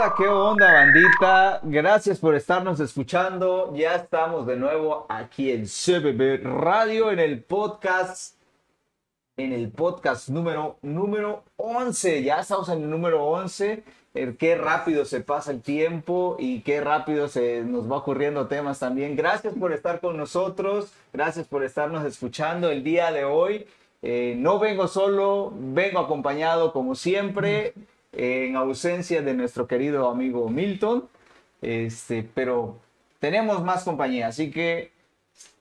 onda? ¿Qué onda, bandita? Gracias por estarnos escuchando. Ya estamos de nuevo aquí en CBB Radio, en el podcast, en el podcast número, número 11. Ya estamos en el número 11. El qué rápido se pasa el tiempo y qué rápido se nos va ocurriendo temas también. Gracias por estar con nosotros. Gracias por estarnos escuchando el día de hoy. Eh, no vengo solo, vengo acompañado como siempre en ausencia de nuestro querido amigo Milton, este, pero tenemos más compañía, así que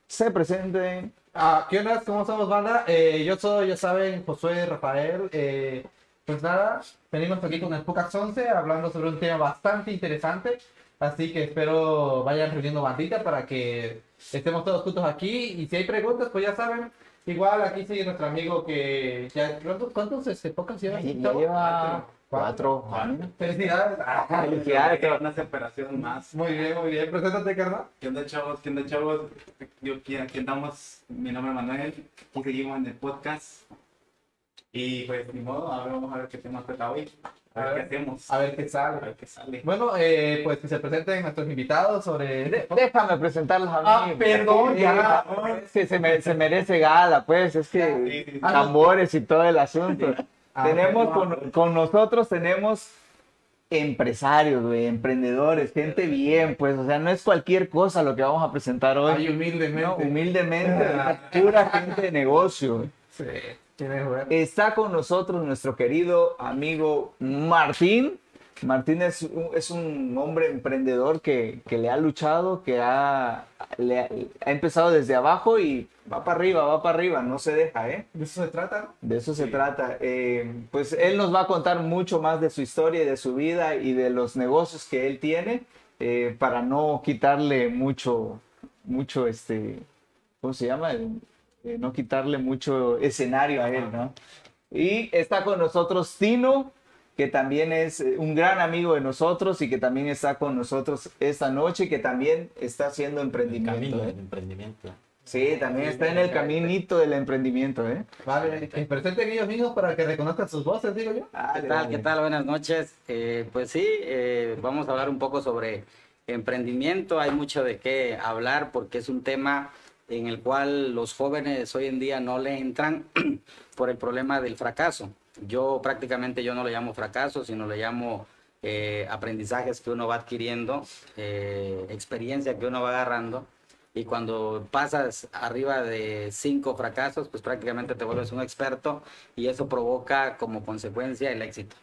se presenten. Ah, ¿Qué onda? ¿Cómo estamos, banda? Eh, yo soy, ya saben, Josué Rafael. Eh, pues nada, venimos aquí con el Pucax 11 hablando sobre un tema bastante interesante. Así que espero vayan reuniendo bandita para que estemos todos juntos aquí. Y si hay preguntas, pues ya saben, igual aquí sigue nuestro amigo que ya. ¿Cuántos, cuántos este, podcasts lleva? Ya lleva cuatro. Felicidades. Ah, Felicidades, que una separación más. Muy bien, muy bien. Preséntate, carnal. ¿Qué onda, chavos? ¿Qué onda, chavos? Yo aquí, aquí andamos. Mi nombre es Manuel. Aquí seguimos en el podcast. Y pues, ni modo, ahora vamos a ver qué tema toca hoy. A ver, qué hacemos. A ver qué A sale. ver qué sale. Bueno, eh, pues que se presenten nuestros invitados sobre... De- déjame presentarlos a mí. Ah, perdón, Sí, ya. Se, me- se merece gala, pues, es que Sí, sí, sí. tambores y todo el asunto. Ah, tenemos con, con nosotros, tenemos empresarios, güey, emprendedores, gente bien, pues, o sea, no es cualquier cosa lo que vamos a presentar hoy. Ay, humildemente. No, humildemente, pura gente de negocio. Sí, bueno. Está con nosotros nuestro querido amigo Martín. Martín es un, es un hombre emprendedor que, que le ha luchado, que ha, le ha, ha empezado desde abajo y va para arriba, va para arriba, no se deja, ¿eh? De eso se trata. De eso se trata. Eh, pues él nos va a contar mucho más de su historia y de su vida y de los negocios que él tiene eh, para no quitarle mucho, mucho, este, ¿cómo se llama? Eh, no quitarle mucho escenario a él, ¿no? Y está con nosotros Tino, que también es eh, un gran amigo de nosotros y que también está con nosotros esta noche y que también está haciendo emprendimiento. camino ¿eh? del emprendimiento. Sí, también está en el caminito del emprendimiento, ¿eh? Vale, que presenten ellos mismos para que reconozcan sus voces, digo yo. ¿Qué tal? ¿Qué tal? Buenas noches. Eh, pues sí, eh, vamos a hablar un poco sobre emprendimiento. Hay mucho de qué hablar porque es un tema en el cual los jóvenes hoy en día no le entran por el problema del fracaso. Yo prácticamente yo no le llamo fracaso, sino le llamo eh, aprendizajes que uno va adquiriendo, eh, experiencia que uno va agarrando. Y cuando pasas arriba de cinco fracasos, pues prácticamente te vuelves un experto y eso provoca como consecuencia el éxito.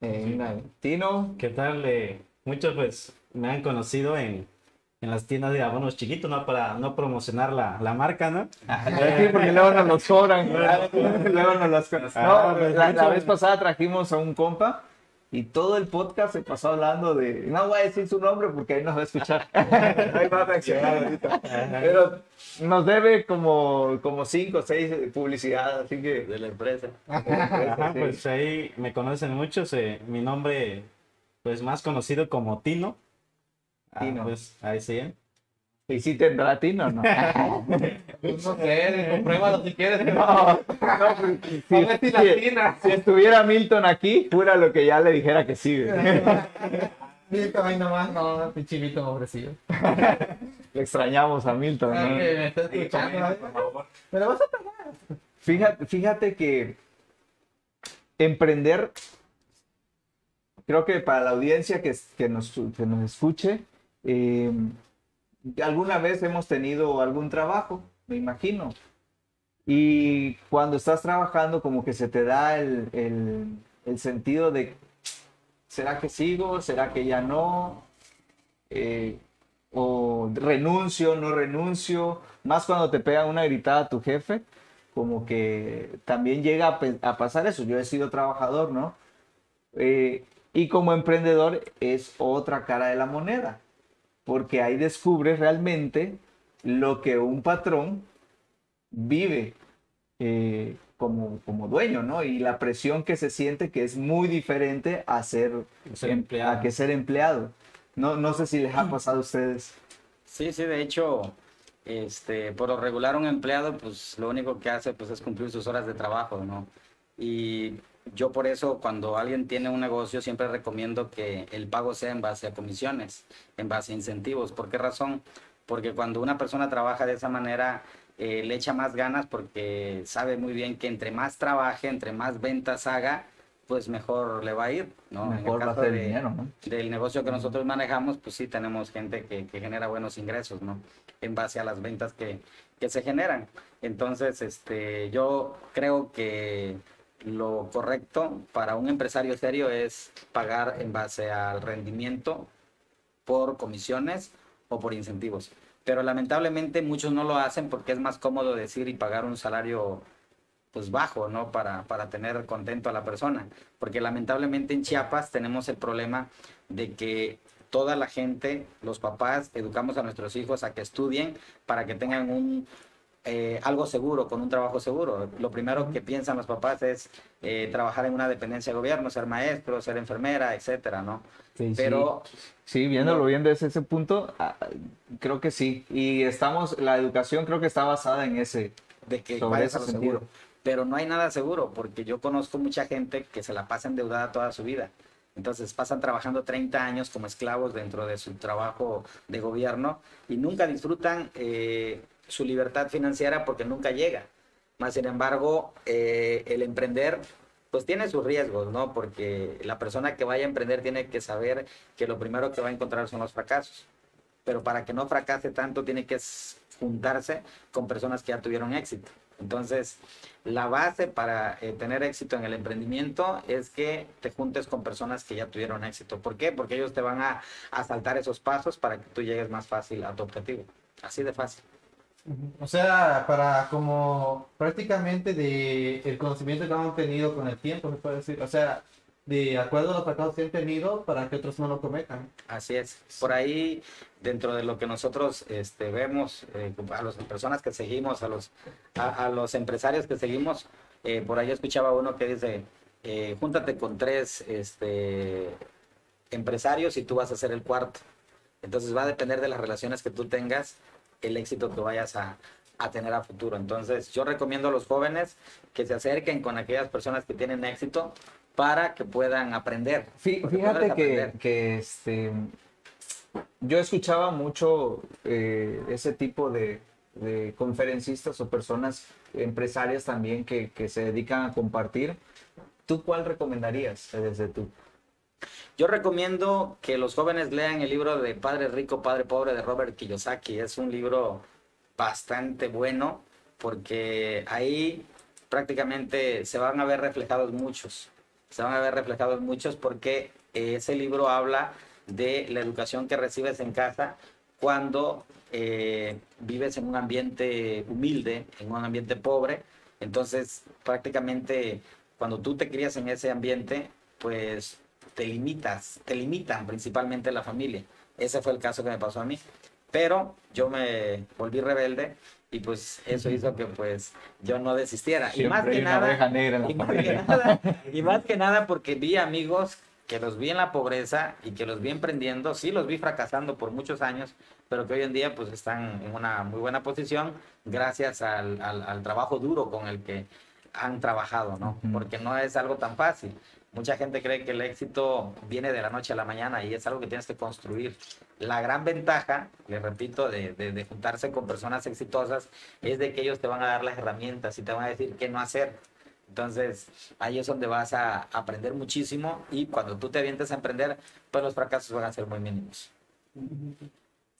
Eh. Tino, ¿Qué tal? Eh, muchos pues me han conocido en, en las tiendas de abonos chiquitos, ¿no? Para no promocionar la, la marca, ¿no? Sí, porque luego nos los cobran. luego nos los cobran. Ah, No, pues, la, la mucho- vez pasada trajimos a un compa y todo el podcast se pasó hablando de. No voy a decir su nombre porque ahí nos va a escuchar. ahí va a reaccionar ahorita. Pero nos debe como, como cinco o seis publicidades, así que. De la empresa. Ajá, sí. pues ahí me conocen muchos. eh, mi nombre, pues más conocido como Tino. Ah, Tino. pues ahí sí. ¿eh? ¿Y si tendrá Tino o no? Pues no sé, compruébalo si quieres. No, no, pues, si, si si- latina. si estuviera Milton aquí, jura lo que ya le dijera que sí. Milton ahí nomás, no, pinche Milton ofrecido. Le extrañamos a Milton. Ah, ¿no? me está escuchando, ¿eh? por favor. Me lo vas a pegar. Fíjate, fíjate que emprender, creo que para la audiencia que, que, nos, que nos escuche, eh, alguna vez hemos tenido algún trabajo, me imagino. Y cuando estás trabajando, como que se te da el, el- el sentido de, ¿será que sigo? ¿Será que ya no? Eh, o renuncio, no renuncio, más cuando te pega una gritada a tu jefe, como que también llega a, a pasar eso. Yo he sido trabajador, ¿no? Eh, y como emprendedor es otra cara de la moneda, porque ahí descubres realmente lo que un patrón vive eh, como, como dueño, ¿no? Y la presión que se siente que es muy diferente a ser, Ser em- empleado. a que ser empleado. No, no sé si les ha pasado a ustedes. Sí, sí, de hecho, este, por lo regular un empleado, pues lo único que hace pues es cumplir sus horas de trabajo, ¿no? Y yo por eso cuando alguien tiene un negocio siempre recomiendo que el pago sea en base a comisiones, en base a incentivos. ¿Por qué razón? Porque cuando una persona trabaja de esa manera, eh, le echa más ganas porque sabe muy bien que entre más trabaje, entre más ventas haga, pues mejor le va a ir, ¿no? Mejor va a caso ser de- dinero, ¿no? Del negocio que nosotros manejamos, pues sí tenemos gente que, que genera buenos ingresos, ¿no? En base a las ventas que, que se generan. Entonces, este, yo creo que lo correcto para un empresario serio es pagar en base al rendimiento por comisiones o por incentivos. Pero lamentablemente muchos no lo hacen porque es más cómodo decir y pagar un salario pues bajo, ¿no? Para, para tener contento a la persona. Porque lamentablemente en Chiapas tenemos el problema de que toda la gente, los papás, educamos a nuestros hijos a que estudien para que tengan un eh, algo seguro, con un trabajo seguro. Lo primero que piensan los papás es eh, trabajar en una dependencia de gobierno, ser maestro, ser enfermera, etcétera, ¿no? Sí, sí. Pero Sí, viéndolo bien desde ese punto, ah, creo que sí. Y estamos, la educación creo que está basada en ese. de que vayas a lo seguro. Pero no hay nada seguro, porque yo conozco mucha gente que se la pasa endeudada toda su vida. Entonces pasan trabajando 30 años como esclavos dentro de su trabajo de gobierno y nunca disfrutan eh, su libertad financiera porque nunca llega. Más sin embargo, eh, el emprender pues tiene sus riesgos, ¿no? Porque la persona que vaya a emprender tiene que saber que lo primero que va a encontrar son los fracasos. Pero para que no fracase tanto tiene que juntarse con personas que ya tuvieron éxito. Entonces, la base para eh, tener éxito en el emprendimiento es que te juntes con personas que ya tuvieron éxito. ¿Por qué? Porque ellos te van a, a saltar esos pasos para que tú llegues más fácil a tu objetivo. Así de fácil. O sea, para como prácticamente de el conocimiento que han tenido con el tiempo, se puede decir. O sea, de acuerdo a los fracasos que han tenido para que otros no lo cometan. Así es. Por ahí, dentro de lo que nosotros este, vemos, eh, a las personas que seguimos, a los, a los empresarios que seguimos, eh, por ahí escuchaba uno que dice, eh, júntate con tres este, empresarios y tú vas a ser el cuarto. Entonces va a depender de las relaciones que tú tengas, el éxito que vayas a, a tener a futuro. Entonces yo recomiendo a los jóvenes que se acerquen con aquellas personas que tienen éxito para que puedan aprender. Porque Fíjate que, aprender. que, este, yo escuchaba mucho eh, ese tipo de, de conferencistas o personas empresarias también que, que se dedican a compartir. ¿Tú cuál recomendarías desde tú? Yo recomiendo que los jóvenes lean el libro de Padre Rico, Padre Pobre de Robert Kiyosaki. Es un libro bastante bueno porque ahí prácticamente se van a ver reflejados muchos. Se van a ver reflejados muchos porque eh, ese libro habla de la educación que recibes en casa cuando eh, vives en un ambiente humilde, en un ambiente pobre. Entonces, prácticamente cuando tú te crías en ese ambiente, pues te limitas, te limitan principalmente la familia. Ese fue el caso que me pasó a mí. Pero yo me volví rebelde y pues eso hizo que pues yo no desistiera. y más que nada, negra y más, que nada, y más que nada porque vi amigos que los vi en la pobreza y que los vi emprendiendo, sí los vi fracasando por muchos años, pero que hoy en día pues están en una muy buena posición gracias al, al- al trabajo duro con el que han trabajado, ¿no? Porque no es algo tan fácil. Mucha gente cree que el éxito viene de la noche a la mañana y es algo que tienes que construir. La gran ventaja, le repito, de, de- de juntarse con personas exitosas es de que ellos te van a dar las herramientas y te van a decir qué no hacer. Entonces, ahí es donde vas a aprender muchísimo y cuando tú te avientes a emprender, pues los fracasos van a ser muy mínimos.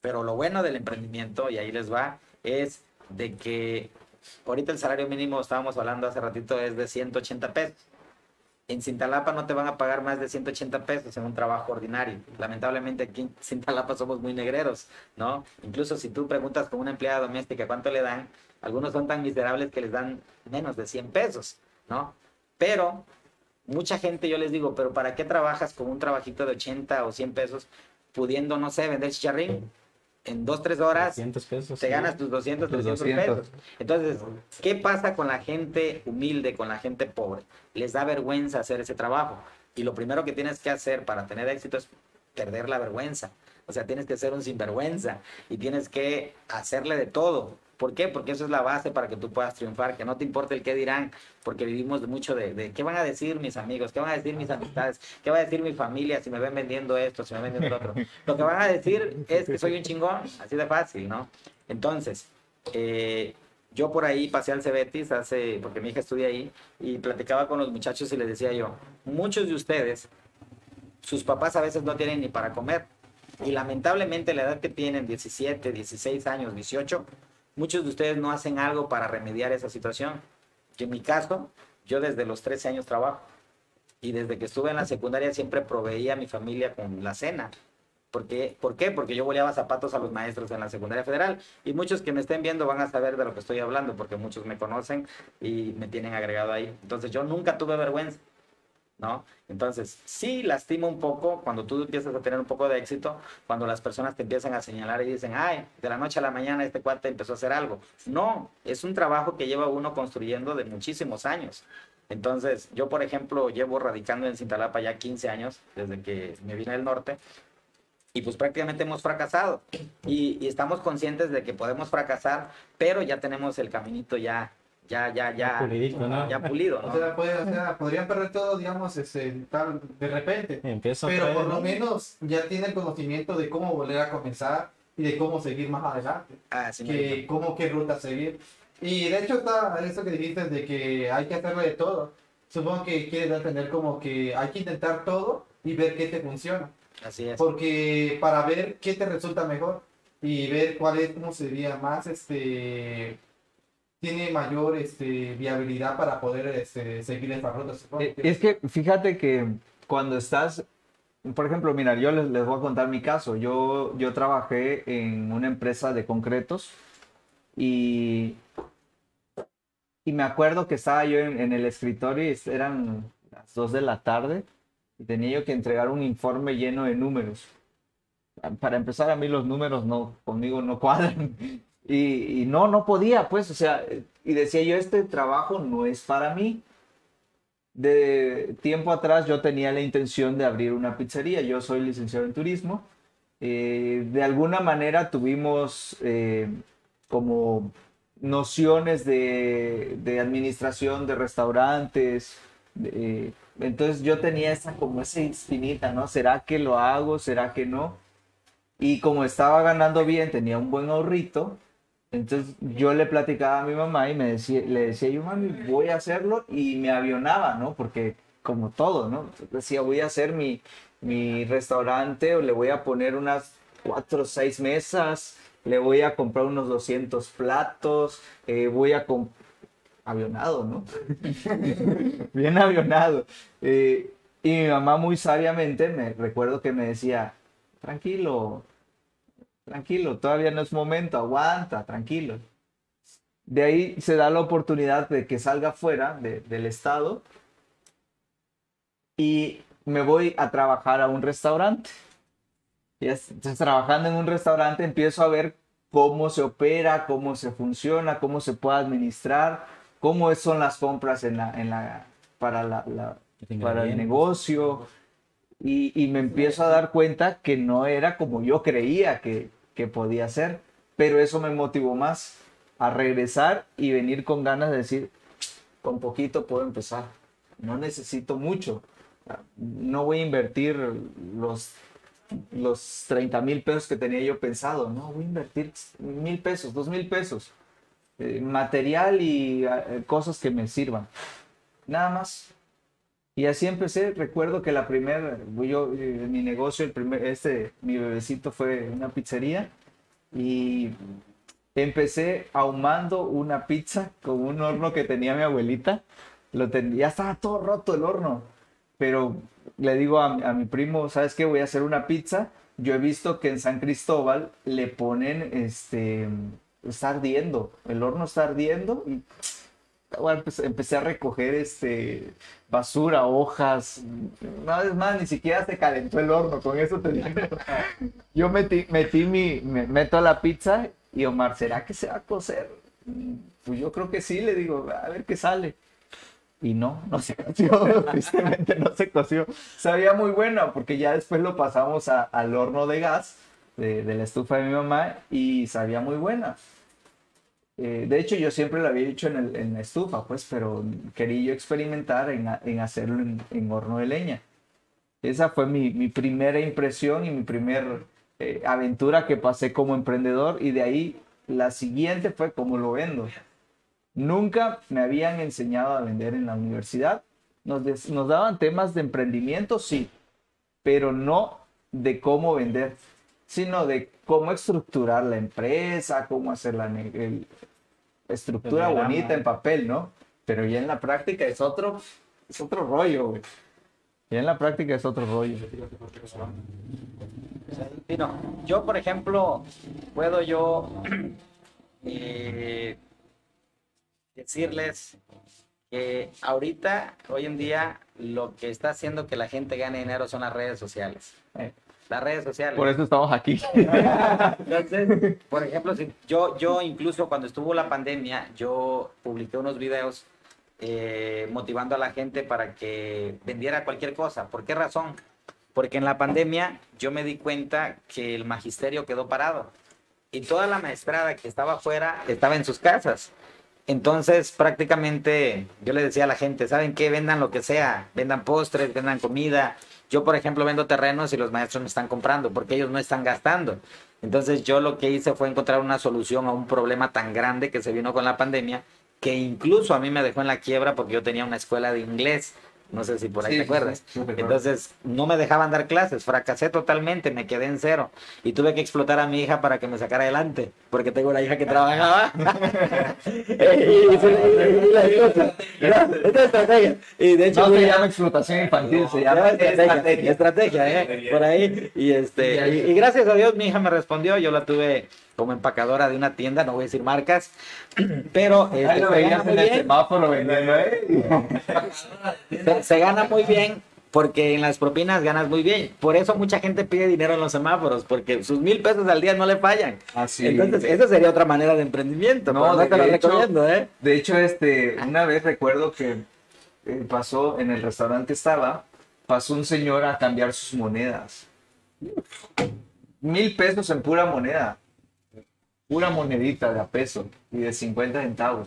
Pero lo bueno del emprendimiento, y ahí les va, es de que ahorita el salario mínimo, estábamos hablando hace ratito, es de 180 pesos. En Cintalapa no te van a pagar más de 180 pesos en un trabajo ordinario. Lamentablemente aquí en Cintalapa somos muy negreros, ¿no? Incluso si tú preguntas con una empleada doméstica cuánto le dan, algunos son tan miserables que les dan menos de 100 pesos, ¿no? Pero mucha gente yo les digo, pero ¿para qué trabajas con un trabajito de 80 o 100 pesos pudiendo, no sé, vender chicharrín? En dos, tres horas 200 pesos. te ganas tus 200, Tus 300 200. pesos. Entonces, ¿qué pasa con la gente humilde, con la gente pobre? Les da vergüenza hacer ese trabajo. Y lo primero que tienes que hacer para tener éxito es perder la vergüenza. O sea, tienes que ser un sinvergüenza y tienes que hacerle de todo. ¿Por qué? Porque eso es la base para que tú puedas triunfar, que no te importe el qué dirán, porque vivimos mucho de, qué van a decir mis amigos, qué van a decir mis amistades, qué va a decir mi familia si me ven vendiendo esto, si me ven vendiendo otro. Lo que van a decir es que soy un chingón, así de fácil, ¿no? Entonces, eh, yo por ahí pasé al Cebetis hace, porque mi hija estudia ahí, y platicaba con los muchachos y les decía yo, muchos de ustedes, sus papás a veces no tienen ni para comer. Y lamentablemente la edad que tienen, 17, 16 años, 18, muchos de ustedes no hacen algo para remediar esa situación. Que en mi caso, yo desde los 13 años trabajo. Y desde que estuve en la secundaria siempre proveía a mi familia con la cena. ¿Por? ¿Por qué? Porque yo boleaba zapatos a los maestros en la secundaria federal. Y muchos que me estén viendo van a saber de lo que estoy hablando, porque muchos me conocen y me tienen agregado ahí. Entonces yo nunca tuve vergüenza. ¿No? Entonces, sí lastima un poco cuando tú empiezas a tener un poco de éxito, cuando las personas te empiezan a señalar y dicen, ay, de la noche a la mañana este cuate empezó a hacer algo. No, es un trabajo que lleva uno construyendo de muchísimos años. Entonces, yo, por ejemplo, llevo radicando en Cintalapa ya 15 años, desde que me vine del norte, y pues prácticamente hemos fracasado. Y, y, estamos conscientes de que podemos fracasar, pero ya tenemos el caminito ya, ya, ya, ya, Pulidito, ¿no? ya pulido, O ¿no? sea, puede- o sea, podrían perder todo, digamos, este, tal, de repente. Empiezo Pero por lo ¿no? menos ya tienen conocimiento de cómo volver a comenzar y de cómo seguir más adelante. Ah, sí, que cómo qué ruta seguir. Y de hecho está eso que dijiste de que hay que hacerle de todo. Supongo que quieres entender como que hay que intentar todo y ver qué te funciona. así es. Porque para ver qué te resulta mejor y ver cuál es, cómo sería más, este, tiene mayor este, viabilidad para poder este, seguir esta ruta. supongo Eh, Es que fíjate que cuando estás, por ejemplo, mira, yo les, les voy a contar mi caso. Yo, yo trabajé en una empresa de concretos y, y me acuerdo que estaba yo en, en el escritorio y eran las 2 de la tarde y tenía yo que entregar un informe lleno de números. Para empezar, a mí los números no, conmigo no cuadran. Y, no, no podía, pues, o sea, y decía yo, este trabajo no es para mí de tiempo atrás yo tenía la intención de abrir una pizzería. Yo soy licenciado en turismo. Eh, de alguna manera tuvimos eh, como nociones de, de administración de restaurantes. de- entonces yo tenía esa como esa espinita, ¿no? ¿Será que lo hago? ¿Será que no? Y como estaba ganando bien, tenía un buen ahorrito. Entonces yo le platicaba a mi mamá y me decía, le decía yo, mami, voy a hacerlo y me avionaba, ¿no? Porque como todo, ¿no? Decía, voy a hacer mi, mi restaurante o le voy a poner unas cuatro o seis mesas, le voy a comprar unos 200 platos, eh, voy a. Avionado, ¿no? Bien avionado. Eh, y mi mamá muy sabiamente, me recuerdo que me decía, tranquilo, tranquilo, todavía no es momento, aguanta, tranquilo. De ahí se da la oportunidad de que salga fuera de- del estado y me voy a trabajar a un restaurante. Y es- entonces, trabajando en un restaurante empiezo a ver cómo se opera, cómo se funciona, cómo se puede administrar, cómo son las compras en la, en la, para, la, la- para el negocio. Y, me empiezo a dar cuenta que no era como yo creía que, que podía ser, pero eso me motivó más a regresar y venir con ganas de decir, con poquito puedo empezar, no necesito mucho, no voy a invertir los, los 30 mil pesos que tenía yo pensado, no, voy a invertir mil pesos, dos mil pesos, eh, material y eh, cosas que me sirvan, nada más. Y así empecé. Recuerdo que la primera, yo, eh, mi negocio, el primer, este, mi bebecito fue una pizzería y empecé ahumando una pizza con un horno que tenía mi abuelita. Lo ten- ya estaba todo roto el horno, pero le digo a, a mi primo, ¿sabes qué? Voy a hacer una pizza. Yo he visto que en San Cristóbal le ponen, este, está ardiendo, el horno está ardiendo y bueno, empecé, empecé a recoger este basura, hojas. No, es más, ni siquiera se calentó el horno, con eso te digo. Yo metí, metí mi, me- meto la pizza y Omar, ¿será que se va a cocer? Pues yo creo que sí, le digo, a ver qué sale. Y no, no se coció, tristemente no se coció. Sabía muy bueno porque ya después lo pasamos a- al horno de gas de, de la estufa de mi mamá y sabía muy buena. Eh, de hecho, yo siempre lo había hecho en, el- en la estufa, pues, pero quería yo experimentar en, en hacerlo en, en horno de leña. Esa fue mi, mi primera impresión y mi primera aventura que pasé como emprendedor y de ahí la siguiente fue cómo lo vendo. Nunca me habían enseñado a vender en la universidad. Nos, des- nos daban temas de emprendimiento, sí, pero no de cómo vender, sino de cómo estructurar la empresa, cómo hacer la el- estructura El bonita en papel, ¿no? Pero ya en la práctica es otro, es otro rollo, güey. Ya en la práctica es otro rollo. Yo, por ejemplo, puedo yo eh, decirles que ahorita, hoy en día, lo que está haciendo que la gente gane dinero son las redes sociales. Eh. Las redes sociales. Por eso estamos aquí. Entonces, por ejemplo, si yo, yo incluso cuando estuvo la pandemia, yo publiqué unos videos eh, motivando a la gente para que vendiera cualquier cosa. ¿Por qué razón? Porque en la pandemia yo me di cuenta que el magisterio quedó parado y toda la maestrada que estaba afuera estaba en sus casas. Entonces, prácticamente yo le decía a la gente, ¿saben qué? Vendan lo que sea, vendan postres, vendan comida. Yo, por ejemplo, vendo terrenos y los maestros me están comprando porque ellos no están gastando. Entonces, yo lo que hice fue encontrar una solución a un problema tan grande que se vino con la pandemia, que incluso a mí me dejó en la quiebra porque yo tenía una escuela de inglés. No sé si por ahí Sí, te acuerdas. sí, sí, recuerdo. Entonces, no me dejaban dar clases, fracasé totalmente, me quedé en cero. Y tuve que explotar a mi hija para que me sacara adelante, porque tengo una hija que trabajaba. y, de hecho, No se llama explotación infantil, se se llama llama estrategia, estrategia. estrategia, ¿eh? Por ahí. Y, este, y, y gracias a Dios mi hija me respondió, yo la tuve como empacadora de una tienda, no voy a decir marcas, pero este, Ahí lo se gana muy en el bien. semáforo vendiendo, ¿eh? Se, se gana muy bien porque en las propinas ganas muy bien. Por eso mucha gente pide dinero en los semáforos, porque sus mil pesos al día no le fallan. Así. Entonces, esa sería otra manera de emprendimiento. No, pero no de te lo hecho- recomiendo, ¿eh? De hecho, este, una vez recuerdo que eh, pasó en el restaurante que estaba, pasó un señor a cambiar sus monedas. Mil pesos en pura moneda. Pura monedita de a peso y de 50 centavos.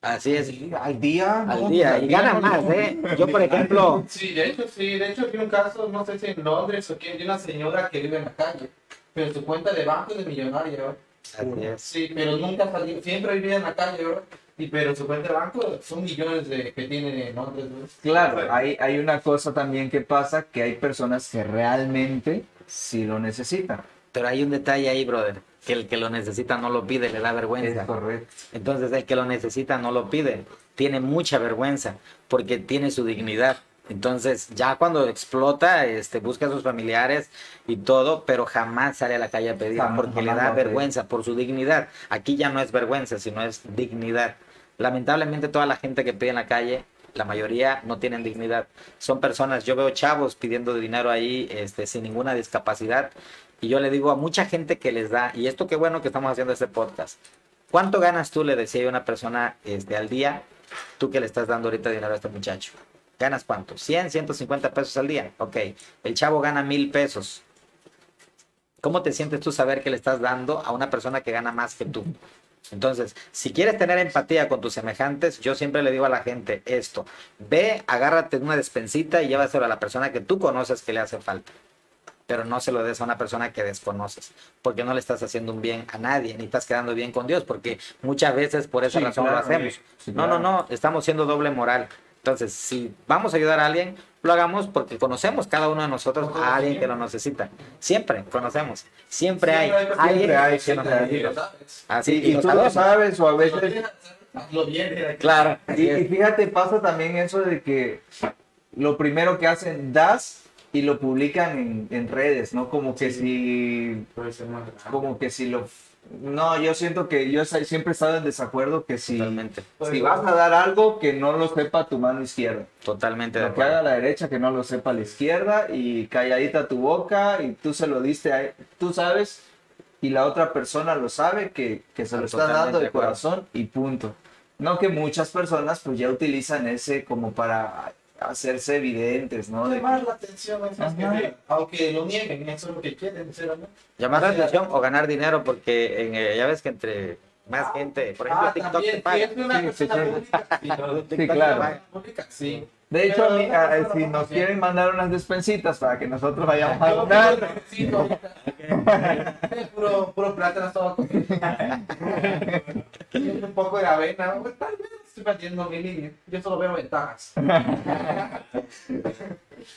Así es. Al día. Al no, día. Y gana no, más. ¿eh? Yo, por ejemplo, Sí, de hecho, sí, de hecho vi un caso, no sé si en Londres o quién, de una señora que vive en la calle, pero su cuenta de banco es de millonaria, ¿verdad? así es. Sí, pero nunca salió, siempre vivía en la calle, ¿verdad? Y pero su cuenta de banco son millones de, que tiene en Londres, ¿verdad? Claro, hay, hay una cosa también que pasa, que hay personas que realmente sí lo necesitan. Pero hay un detalle ahí, brother, que el que lo necesita no lo pide, le da vergüenza. Es correcto. Entonces el que lo necesita no lo pide, tiene mucha vergüenza porque tiene su dignidad. Entonces ya cuando explota, este, busca a sus familiares y todo, pero jamás sale a la calle a pedir Jamás, porque le da vergüenza por su dignidad. Aquí ya no es vergüenza, sino es dignidad. Lamentablemente toda la gente que pide en la calle, la mayoría no tienen dignidad. Son personas, yo veo chavos pidiendo dinero ahí este, sin ninguna discapacidad y yo le digo a mucha gente que les da, y esto qué bueno que estamos haciendo este podcast. ¿Cuánto ganas tú? Le decía a una persona este, al día, tú que le estás dando ahorita dinero a este muchacho. ¿Ganas cuánto? 100, 150 pesos al día. Ok, el chavo gana mil pesos. ¿Cómo te sientes tú saber que le estás dando a una persona que gana más que tú? Entonces, si quieres tener empatía con tus semejantes, yo siempre le digo a la gente esto, ve, agárrate una despensita y llévaselo a la persona que tú conoces que le hace falta. Pero no se lo des a una persona que desconoces, porque no le estás haciendo un bien a nadie, ni estás quedando bien con Dios, porque muchas veces por esa Sí, razón claro, lo hacemos. sí, no, no, no, estamos siendo doble moral. Entonces, si vamos a ayudar a alguien, lo hagamos porque conocemos cada uno de nosotros a alguien que lo necesita. Siempre conocemos. Siempre hay alguien hay, que nos necesita. Así, y, tú lo sabes o a veces... Lo Claro. Y, fíjate, pasa también eso de que lo primero que hacen, das y lo publican en, en redes, ¿no? Como que si, como que si lo... No, yo siento que yo siempre he estado en desacuerdo que si, Totalmente, si vas a dar algo que no lo sepa tu mano izquierda. totalmente de Lo que haga la derecha que no lo sepa la izquierda y calladita tu boca y tú se lo diste a tú sabes y la otra persona lo sabe que, que se lo está dando de corazón y punto. No que muchas personas pues ya utilizan ese como para hacerse evidentes, ¿no? Llamar la atención, es más que aunque lo nieguen, eso es lo que quieren, sinceramente. Llamar la O sea, atención o ganar dinero, porque en, eh, ya ves que entre más gente, por ejemplo, Ah, TikTok también, te paga. Sí, sí, sí. sí. Claro. Pública, sí. De hecho, a mí, a- no, si no, nos no. quieren mandar unas despensitas para que nosotros vayamos a donar, puro, puro plátano todo. Un poco de avena. pues, Tal vez estoy perdiendo mi línea. Yo solo veo ventajas.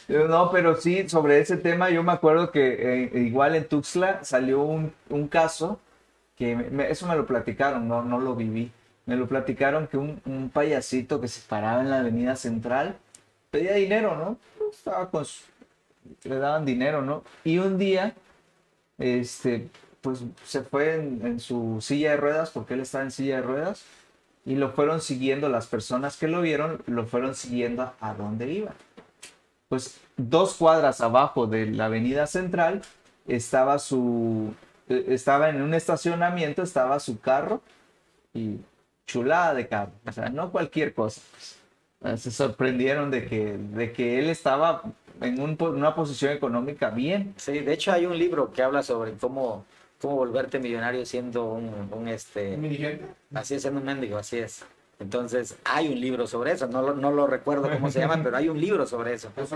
Eh, No, pero sí, sobre ese tema yo me acuerdo que eh, igual en Tuxtla salió un, un caso que me- me- eso me lo platicaron, no, no lo viví. Me lo platicaron que un, payasito que se paraba en la avenida central pedía dinero, ¿no? Estaba con su- le daban dinero, ¿no? Y un día, este, pues se fue en, su silla de ruedas, porque él estaba en silla de ruedas, y lo fueron siguiendo, las personas que lo vieron, lo fueron siguiendo a, a dónde iba pues dos cuadras abajo de la avenida central estaba su eh, estaba en un estacionamiento estaba su carro y chulada de carro o sea no cualquier cosa se sorprendieron de que de que él estaba en un una posición económica bien Sí, de hecho hay un libro que habla sobre cómo, cómo volverte millonario siendo un, un, este, Mi gente. así es, siendo un mendigo, así es. Entonces hay un libro sobre eso, no lo, no lo recuerdo cómo se llama, pero hay un libro sobre eso. Es,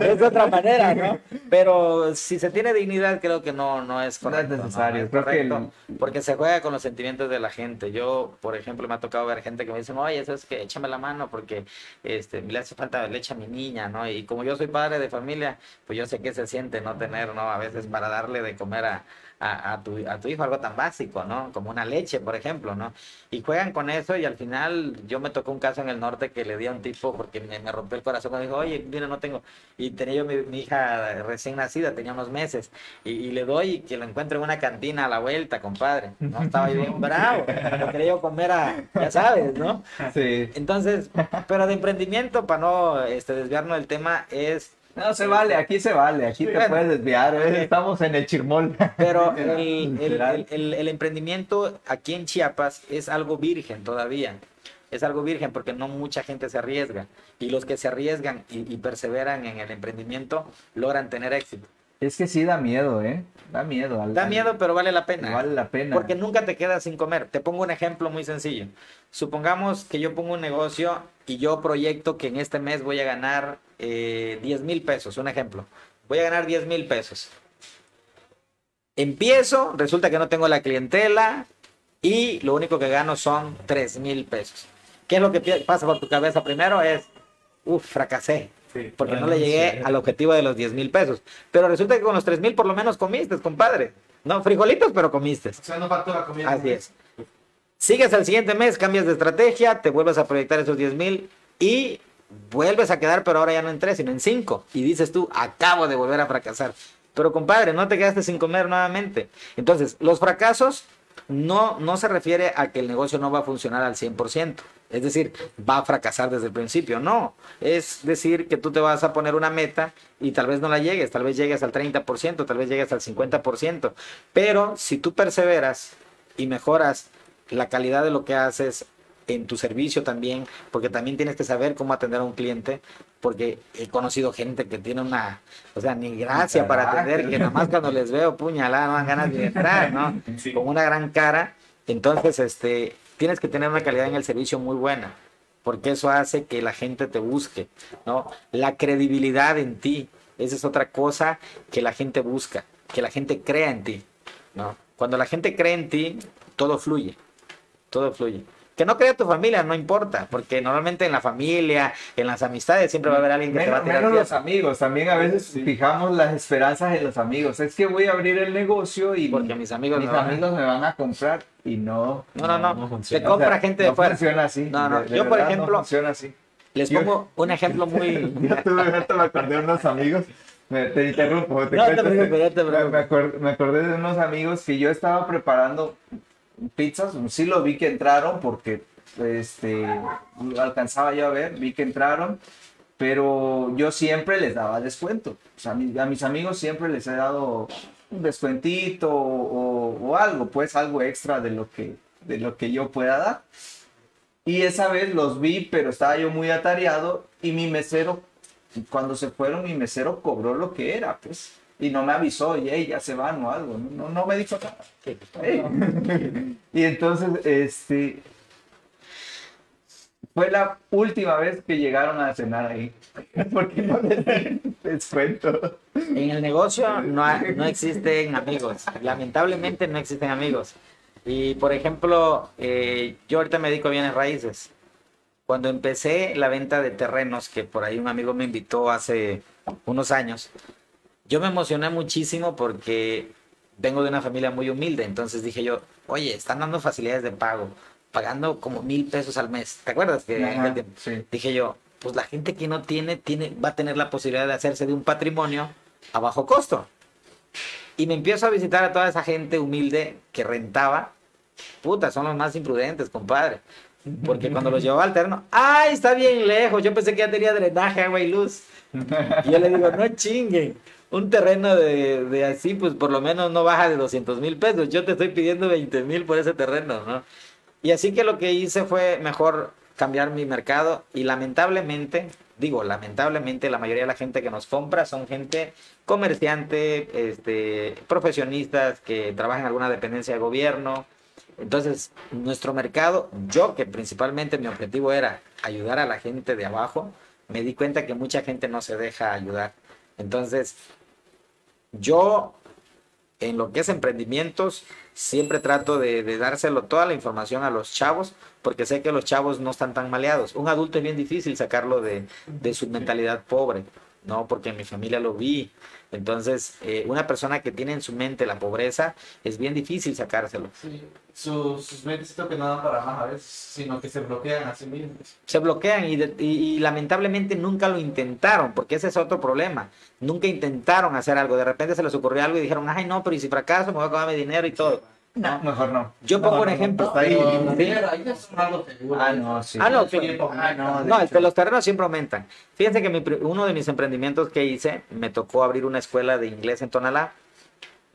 es de otra manera, ¿no? Pero si se tiene dignidad, creo que no, no es No es correcto. necesario, es creo que el- correcto, Porque se juega con los sentimientos de la gente. Yo, por ejemplo, me ha tocado ver gente que me dicen, oye, eso es que échame la mano porque este, le hace falta leche a mi niña, ¿no? Y como yo soy padre de familia, pues yo sé qué se siente no tener, ¿no? A veces para darle de comer a, a, a tu, a tu hijo algo tan básico, ¿no? Como una leche, por ejemplo, ¿no? Y juegan con eso y al final yo me tocó un caso en el norte que le di a un tipo porque me, me rompió el corazón cuando dijo, oye, mira, no tengo... Y tenía yo mi, mi hija recién nacida, tenía unos meses, y, y le doy y que lo encuentro en una cantina a la vuelta, compadre. No estaba yo bien bravo, lo quería yo comer a, ya sabes, ¿no? sí Entonces, pero de emprendimiento, para no este, desviarnos del tema, es no se vale aquí se vale aquí te Bueno. puedes desviar ¿eh? estamos en el chirmol Pero el, el- el- el- el emprendimiento aquí en Chiapas es algo virgen todavía. Es algo virgen porque no mucha gente se arriesga. Y los que se arriesgan y, y perseveran en el emprendimiento logran tener éxito. Es que sí da miedo eh da miedo al- Da al- miedo, pero vale la pena. vale la pena Porque nunca te quedas sin comer. Te pongo un ejemplo muy sencillo. Supongamos que yo pongo un negocio y yo proyecto que en este mes voy a ganar eh, 10 mil pesos. Un ejemplo. Voy a ganar 10 mil pesos. Empiezo, resulta que no tengo la clientela y lo único que gano son 3 mil pesos. ¿Qué es lo que pasa por tu cabeza primero? Es, uff, fracasé. Sí. Porque no le llegué al objetivo de los 10 mil pesos. Pero resulta que con los 3 mil por lo menos comiste, compadre. No, frijolitos, pero comiste. O sea, no faltó la comida. Así es. Sigues al siguiente mes, cambias de estrategia, te vuelves a proyectar esos 10 mil y vuelves a quedar, pero ahora ya no en 3, sino en 5. Y dices tú, acabo de volver a fracasar. Pero compadre, no te quedaste sin comer nuevamente. Entonces, los fracasos no, no se refiere a que el negocio no va a funcionar al 100%. Es decir, va a fracasar desde el principio. No, es decir que tú te vas a poner una meta y tal vez no la llegues, tal vez llegues al 30%, tal vez llegues al 50%. Pero si tú perseveras y mejoras la calidad de lo que haces en tu servicio también, porque también tienes que saber cómo atender a un cliente, porque he conocido gente que tiene una, o sea, ni gracia para atender, que nada más cuando les veo puñalada no dan ganas de entrar, ¿no? Sí. Con una gran cara, entonces, este, tienes que tener una calidad en el servicio muy buena, porque eso hace que la gente te busque, ¿no? La credibilidad en ti, esa es otra cosa que la gente busca, que la gente crea en ti, ¿no? Cuando la gente cree en ti, todo fluye, todo fluye. Que no crea tu familia, no importa, porque normalmente en la familia, en las amistades, siempre va a haber alguien que te va a Menos, tirar menos los amigos, también a veces fijamos las esperanzas en los amigos. Es que voy a abrir el negocio y Porque mis amigos mis me van a- amigos me van a comprar y no. No, no, no, no te. O compra sea, gente de no fuera. funciona así. No, no, de- de yo, por ejemplo, No funciona así. Les Yo- pongo un ejemplo muy... Yo tuve, ahorita me acordé de unos amigos. Me, te interrumpo, te No te cuento. preocupes, no te Me- preocupes. Me, acor- me acordé de unos amigos que yo estaba preparando pizzas. Sí lo vi que entraron porque este, alcanzaba yo a ver, vi que entraron. Pero yo siempre les daba descuento. A mis amigos siempre les he dado un descuentito o, o algo, pues algo extra de lo que de lo que yo pueda dar. Y esa vez los vi, pero estaba yo muy atareado y mi mesero, cuando se fueron, mi mesero cobró lo que era, pues. Y no me avisó, y hey, ya se van o algo. No, no me dijo nada. Ey. y entonces, este, fue la última vez que llegaron a cenar ahí. Porque no les descuento. En el negocio no, ha- no existen amigos. Lamentablemente no existen amigos. Y por ejemplo, eh, yo ahorita me dedico a bienes raíces. Cuando empecé la venta de terrenos, que por ahí un amigo me invitó hace unos años, yo me emocioné muchísimo porque vengo de una familia muy humilde. Entonces dije yo, oye, están dando facilidades de pago, pagando como mil pesos al mes. ¿Te acuerdas? que Ajá, sí. dije yo, pues la gente que no tiene, tiene, va a tener la posibilidad de hacerse de un patrimonio a bajo costo. Y me empiezo a visitar a toda esa gente humilde que rentaba. Puta, son los más imprudentes, compadre. Porque cuando los llevaba al terreno, ¡ay, está bien lejos! Yo pensé que ya tenía drenaje, agua y luz. Y yo le digo, no chinguen. Un terreno de, de así, pues por lo menos no baja de 200 mil pesos. Yo te estoy pidiendo 20 mil por ese terreno, ¿no? Y así que lo que hice fue mejor cambiar mi mercado y lamentablemente, digo, lamentablemente la mayoría de la gente que nos compra son gente comerciante, este, profesionistas que trabajan en alguna dependencia de gobierno. Entonces, nuestro mercado, yo que principalmente mi objetivo era ayudar a la gente de abajo, me di cuenta que mucha gente no se deja ayudar. Entonces, yo en lo que es emprendimientos, siempre trato de, de dárselo toda la información a los chavos, porque sé que los chavos no están tan maleados. Un adulto es bien difícil sacarlo de, de su mentalidad pobre, ¿no? Porque en mi familia lo vi. Entonces, eh, una persona que tiene en su mente la pobreza, es bien difícil sacárselo. Sí, sus, sus mentes creo que no dan para más a veces, sino que se bloquean a sí mismos. se bloquean y, de- y- y lamentablemente nunca lo intentaron, porque ese es otro problema. Nunca intentaron hacer algo. De repente se les ocurrió algo y dijeron, ay, no, pero y si fracaso, me voy a acabar mi dinero y todo. No, mejor no. Yo pongo No, un no, ejemplo. ahí. Pero, Sí. Ah, no, sí. Ah, no, Sí, sí. ah, no, de No, es que los terrenos siempre aumentan. Fíjense que mi uno de mis emprendimientos que hice, me tocó abrir una escuela de inglés en Tonalá.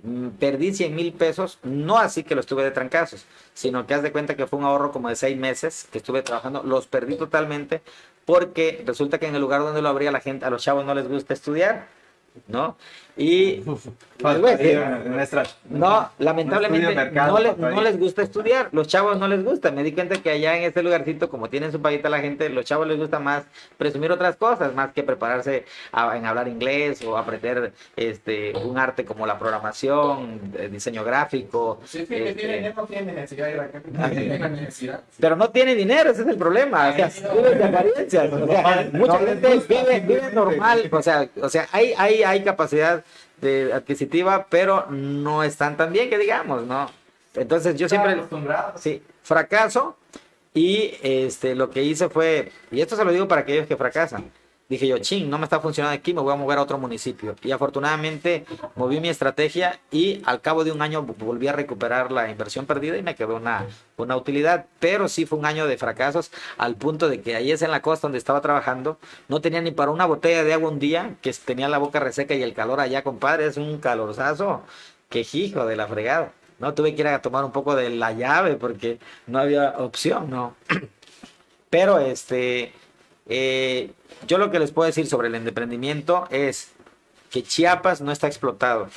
Mm, Perdí 100 mil pesos, no así que lo estuve de trancazos, sino que haz de cuenta que fue un ahorro como de seis meses que estuve trabajando. Los perdí totalmente porque resulta que en el lugar donde lo abrí a la gente, a los chavos no les gusta estudiar, ¿no? Y Pues, nuestra- no, lamentablemente mercado, no, les, papá, no les gusta estudiar, los chavos no les gusta. Me di cuenta que allá en este lugarcito, como tienen su paguita la gente, los chavos les gusta más presumir otras cosas, más que prepararse a- en hablar inglés o aprender este un arte como la programación, eh, diseño gráfico. Este, tiene dinero, no tiene necesidad de ir a la tiene la necesidad. pero no tiene dinero, ese es el problema. O sea, viven de apariencias. O sea, mucha no les gente gusta, vive, normal. O sea, o sea hay, hay, hay capacidad de adquisitiva, pero no están tan bien que digamos, ¿no? Entonces yo siempre, acostumbrado. sí, fracaso y este, lo que hice fue, y esto se lo digo para aquellos que fracasan, dije yo, ching, no me está funcionando aquí, me voy a mover a otro municipio. Y afortunadamente moví mi estrategia y al cabo de un año volví a recuperar la inversión perdida y me quedó una, una utilidad. Pero sí fue un año de fracasos al punto de que ahí es en la costa donde estaba trabajando, no tenía ni para una botella de agua un día, que tenía la boca reseca y el calor allá, compadre, es un calorzazo, que hijo de la fregada. No tuve que ir a tomar un poco de la llave porque no había opción, ¿no? Pero este, eh, yo lo que les puedo decir sobre el emprendimiento es que Chiapas no está explotado.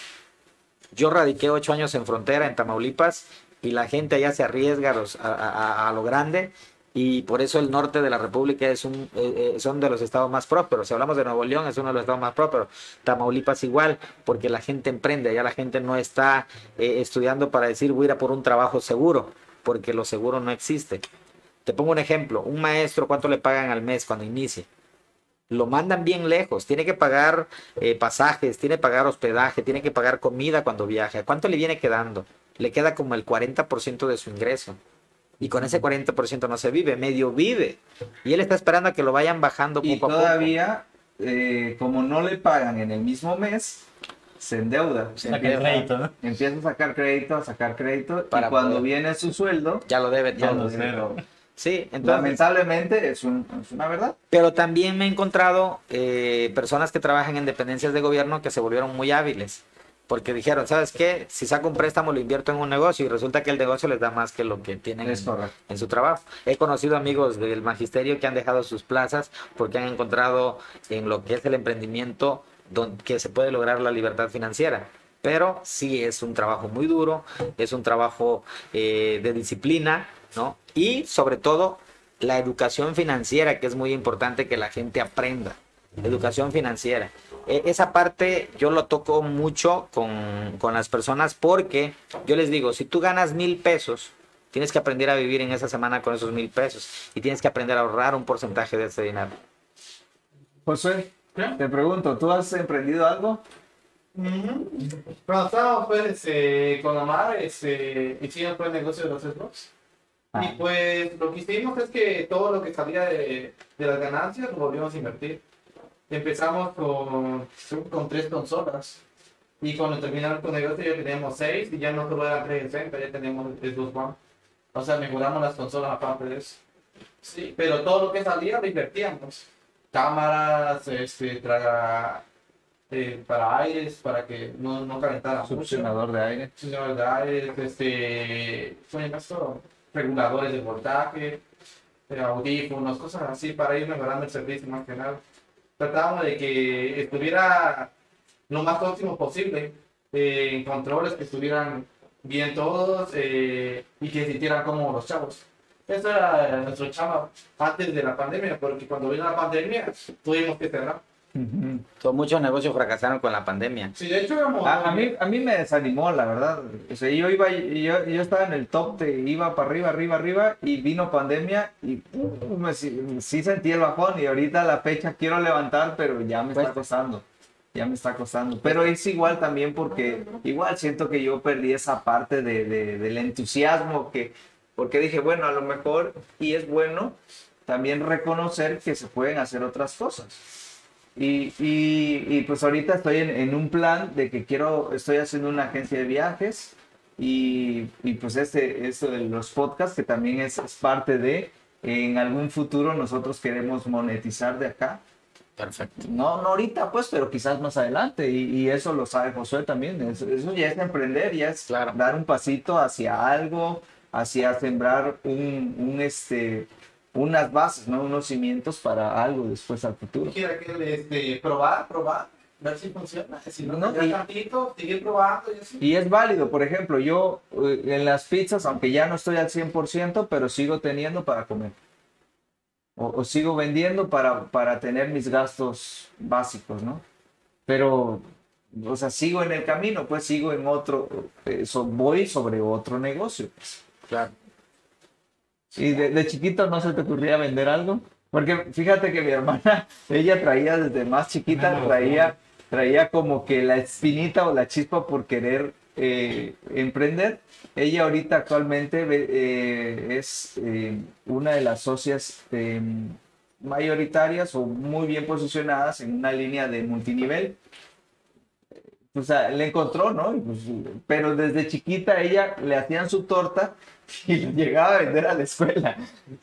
Yo radiqué ocho años en frontera, en Tamaulipas, y la gente allá se arriesga a, lo grande, y por eso el norte de la República es un, eh, eh, son de los estados más prósperos. Si hablamos de Nuevo León, es uno de los estados más prósperos. Tamaulipas igual, porque la gente emprende, allá la gente no está eh, estudiando para decir voy a ir a por un trabajo seguro, porque lo seguro no existe. Te pongo un ejemplo, un maestro, ¿cuánto le pagan al mes cuando inicie? Lo mandan bien lejos, tiene que pagar eh, pasajes, tiene que pagar hospedaje, tiene que pagar comida cuando viaja. ¿Cuánto le viene quedando? Le queda como el 40% de su ingreso. Y con ese 40% no se vive, medio vive. Y él está esperando a que lo vayan bajando Y poco a poco. todavía, eh, como no le pagan en el mismo mes, se endeuda. Se Saca empieza- crédito, ¿no? Empieza a sacar crédito, a sacar crédito, Para y cuando poder- viene su sueldo, Ya lo debe ya todo. lo debe todo. Sí, entonces. Lamentablemente es, un- es una verdad. Pero también me he encontrado eh, personas que trabajan en dependencias de gobierno que se volvieron muy hábiles. Porque dijeron, ¿sabes qué? Si saco un préstamo lo invierto en un negocio y resulta que el negocio les da más que lo que tienen en, en su trabajo. He conocido amigos del magisterio que han dejado sus plazas porque han encontrado en lo que es el emprendimiento donde, que se puede lograr la libertad financiera. Pero sí es un trabajo muy duro, es un trabajo eh, de disciplina, ¿no? Y sobre todo la educación financiera, que es muy importante que la gente aprenda. Educación financiera. E- esa parte yo lo toco mucho con, con las personas porque yo les digo, si tú ganas mil pesos, tienes que aprender a vivir en esa semana con esos mil pesos y tienes que aprender a ahorrar un porcentaje de ese dinero. Josué, ¿Qué? te pregunto, ¿tú has emprendido algo? Cuando estábamos pues, este, con Omar, este, hicimos pues, el negocio de los Xbox. Y Ah. pues lo que hicimos es que todo lo que salía de, de las ganancias lo volvimos a invertir. Empezamos con, con tres consolas. Y cuando terminamos con el negocio ya teníamos seis y ya no solo eran 360, ya tenemos el Xbox One. O sea, mejoramos las consolas aparte de eso. Sí, pero todo lo que salía lo invertíamos. Cámaras, este, traga, eh, para aires, para que no, no calentara mucho Succionador de aire. funcionadores de aire, este, ¿cómo se llama esto? Reguladores de voltaje, eh, audífonos, cosas así para ir mejorando el servicio más que nada. Tratábamos de que estuviera lo más óptimo posible, eh, en controles que estuvieran bien todos eh, y que sintieran como los chavos. Eso era nuestro chavo antes de la pandemia, porque cuando vino la pandemia tuvimos que cerrar. Ujú. So, muchos negocios fracasaron con la pandemia. Sí, de hecho, A, a mí, a mí me desanimó, la verdad. O sea, yo iba, yo, yo estaba en el top, de, iba para arriba, arriba, arriba, y vino pandemia y uh, me, sí, sí sentí el bajón y ahorita a la fecha quiero levantar, pero ya me está Pues- costando. Ya me está costando. Pero es igual también porque igual siento que yo perdí esa parte de, de- del entusiasmo que, porque dije, bueno, a lo mejor, y es bueno también reconocer que se pueden hacer otras cosas. Y, y, y, pues ahorita estoy en, en un plan de que quiero, estoy haciendo una agencia de viajes y, y pues este, esto de los podcasts que también es, es parte de, en algún futuro nosotros queremos monetizar de acá. Perfecto. No, no ahorita pues, pero quizás más adelante y, y eso lo sabe Josué también. Eso, eso ya es emprender, ya es Claro. dar un pasito hacia algo, hacia sembrar un, un este, unas bases, ¿no? unos cimientos para algo después al futuro. quiera que este, probar, probar, ver si funciona. Si no, No, ya y- tantito, seguir probando y así. Y es válido, por ejemplo, yo eh, en las pizzas, aunque ya no estoy al 100%, pero sigo teniendo para comer. O, o sigo vendiendo para, para tener mis gastos básicos, ¿no? Pero, o sea, sigo en el camino, pues sigo en otro, eh, so- voy sobre otro negocio. pues. Claro. ¿Y de, de chiquito no se te ocurría vender algo? Porque fíjate que mi hermana, ella traía desde más chiquita, traía, traía como que la espinita o la chispa por querer eh, emprender. Ella ahorita actualmente eh, es eh, una de las socias eh, mayoritarias o muy bien posicionadas en una línea de multinivel. O sea, le encontró, ¿no? Y pues, pero desde chiquita ella le hacían su torta y llegaba a vender a la escuela.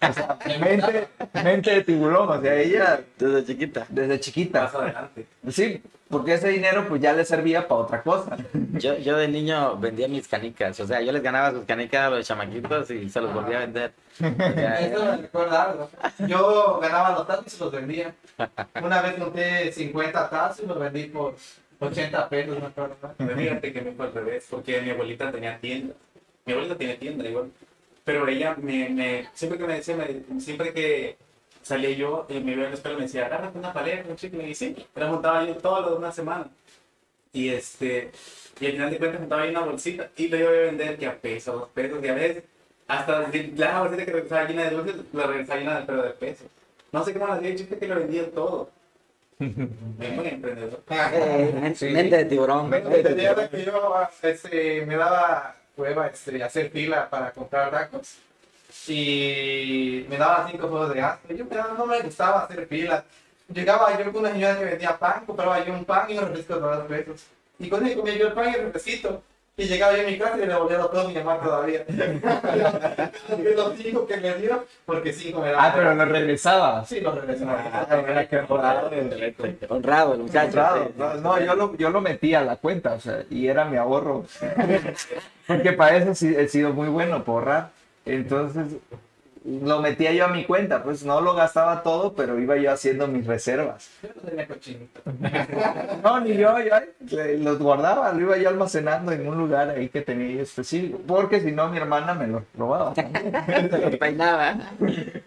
O sea, mente, mente de tiburón, o sea, ella Desde chiquita. desde chiquita. Más adelante. Sí, porque ese dinero pues ya le servía para otra cosa. Yo, yo de niño vendía mis canicas. O sea, yo les ganaba sus canicas a los chamaquitos y se los volvía a vender. Eso me recuerda algo. Yo ganaba los tazos y los vendía. Una vez monté 50 tazos y los vendí por 80 pesos, acuerdo. ¿no? Pero fíjate que me fue al revés, porque mi abuelita tenía tienda. Mi abuelita tiene tienda igual. Pero ella me, me siempre que me decía, me- siempre que salía yo, eh, me iba a la escuela me decía, agárrate una paleta, un chicle. Y sí, la montaba yo todo lo de una semana. Y este, y al final de cuentas montaba ahí una bolsita y lo iba a vender que a peso, dos pesos, y a veces hasta la bolsita que regresaba llena de dulces, la regresaba llena de, pero de pesos. No sé cómo la hacía, chiste que lo vendía todo. Bien buen emprendedor. eh, men- Sí. mente de tiburón. Que yo este, me daba hueva este, hacer fila para comprar tacos y me daba cinco juegos de gasto. Yo pero no me gustaba hacer fila. Llegaba yo con una señora que vendía pan, compraba yo un pan y un refresco de dos pesos. Y con eso comía yo el pan y el refresquito. Y llegaba yo a mi casa y le volvía a todo mi mamá todavía. De los cinco que me dio, porque cinco me daban. Ah, pero lo regresabas. Sí, los regresaba. Ah, qué honrado. Honrado, el muchacho. Honrado. sí, No, sí, no, yo lo, yo lo metí a la cuenta, o sea, y era mi ahorro. Porque para eso sí he sido muy bueno, por ahorrar. Entonces, lo metía yo a mi cuenta, pues no lo gastaba todo, pero iba yo haciendo mis reservas. Yo no tenía cochinito. No, ni yo, yo los guardaba, lo iba yo almacenando en un lugar ahí que tenía yo específico, porque si no mi hermana me lo robaba. Se los peinaba.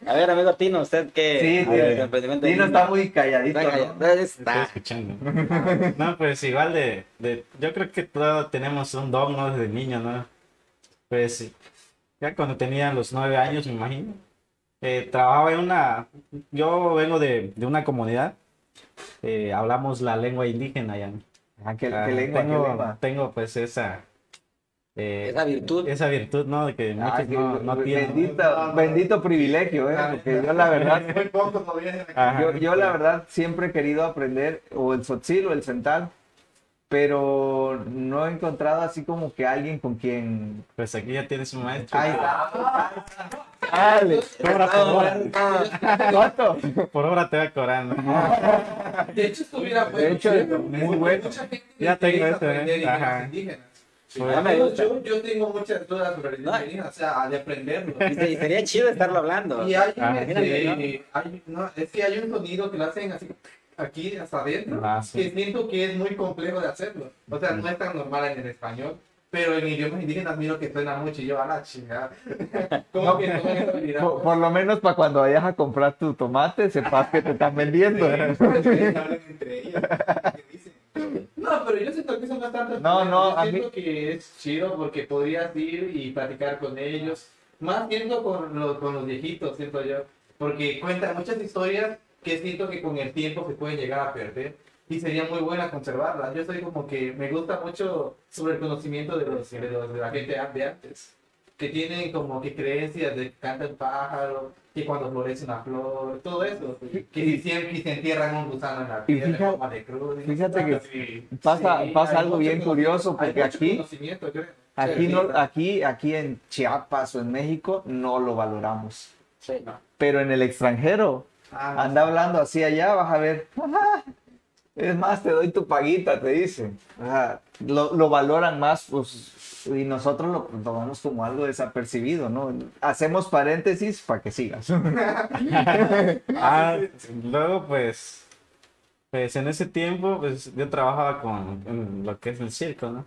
A ver, amigo Tino, ¿usted qué? Sí, ver, sí. niño. está muy calladito, Está ¿no? callado. Estoy Está. escuchando. No, pues igual de, de, yo creo que todos tenemos un don, ¿no? Desde niño, ¿no? Pues ya cuando tenía los nueve años, me imagino, eh, trabajaba en una, yo vengo de, de una comunidad, eh, hablamos la lengua indígena ya. Ah, ¿qué, Ah, qué lengua, qué tengo, lengua? tengo pues esa... eh, Esa virtud. Esa virtud, ¿no? De que Ah, muchos que- no, no tienen. bendito, bendito privilegio, ¿eh? Porque yo la verdad, yo, yo la verdad siempre he querido aprender o el sotzil o el central, pero no he encontrado así como que alguien con quien... Pues aquí ya tienes un maestro. Ahí está. Dale. Cobra por hora. ¿Cuánto? Por hora te va cobrando. De hecho, estuviera De hecho, muy bueno. Mucha gente Ya tengo eso, ¿eh? Ajá. indígenas. Pues, Yo, yo, tengo muchas dudas sobre el No. indígena, o sea, de aprenderlo. Y sería chido estarlo hablando. Y hay, Ah, este, hay- no, es que hay un sonido que lo hacen así aquí hasta adentro, Ah, sí. que siento que es muy complejo de hacerlo. O sea, no es tan normal en el español, pero en idiomas indígenas miro que suena mucho y yo a la chingada. ¿Cómo No, que no? Por, por lo menos para cuando vayas a comprar tu tomate, sepas que te están vendiendo. Hablan entre ellos. ¿Qué dicen? No, pero yo siento que son bastante. No, no, yo a mí- que es chido porque podrías ir y platicar con ellos. Más siento con los, con los viejitos, siento yo. Porque cuentan muchas historias que siento que con el tiempo se pueden llegar a perder. Y sería muy buena conservarlas. Yo soy como que me gusta mucho sobre el conocimiento de, los, de, los- de la gente de antes. Que tienen como que creencias de que canta el pájaro, que cuando florece una flor, todo eso. Que si siempre se entierran un gusano en la en fíjate- de cruz. fíjate que pasa, Sí, pasa algo bien curioso porque aquí, aquí, no, aquí, aquí en Chiapas o en México no lo valoramos. Sí. Pero en el extranjero, Ah, anda hablando así allá, vas a ver. Es más, te doy tu paguita, te dicen. Lo, lo valoran más, pues, y nosotros lo tomamos como algo desapercibido, ¿no? Hacemos paréntesis para que sigas. Ah, luego pues, pues en ese tiempo pues yo trabajaba con en lo que es el circo, ¿no?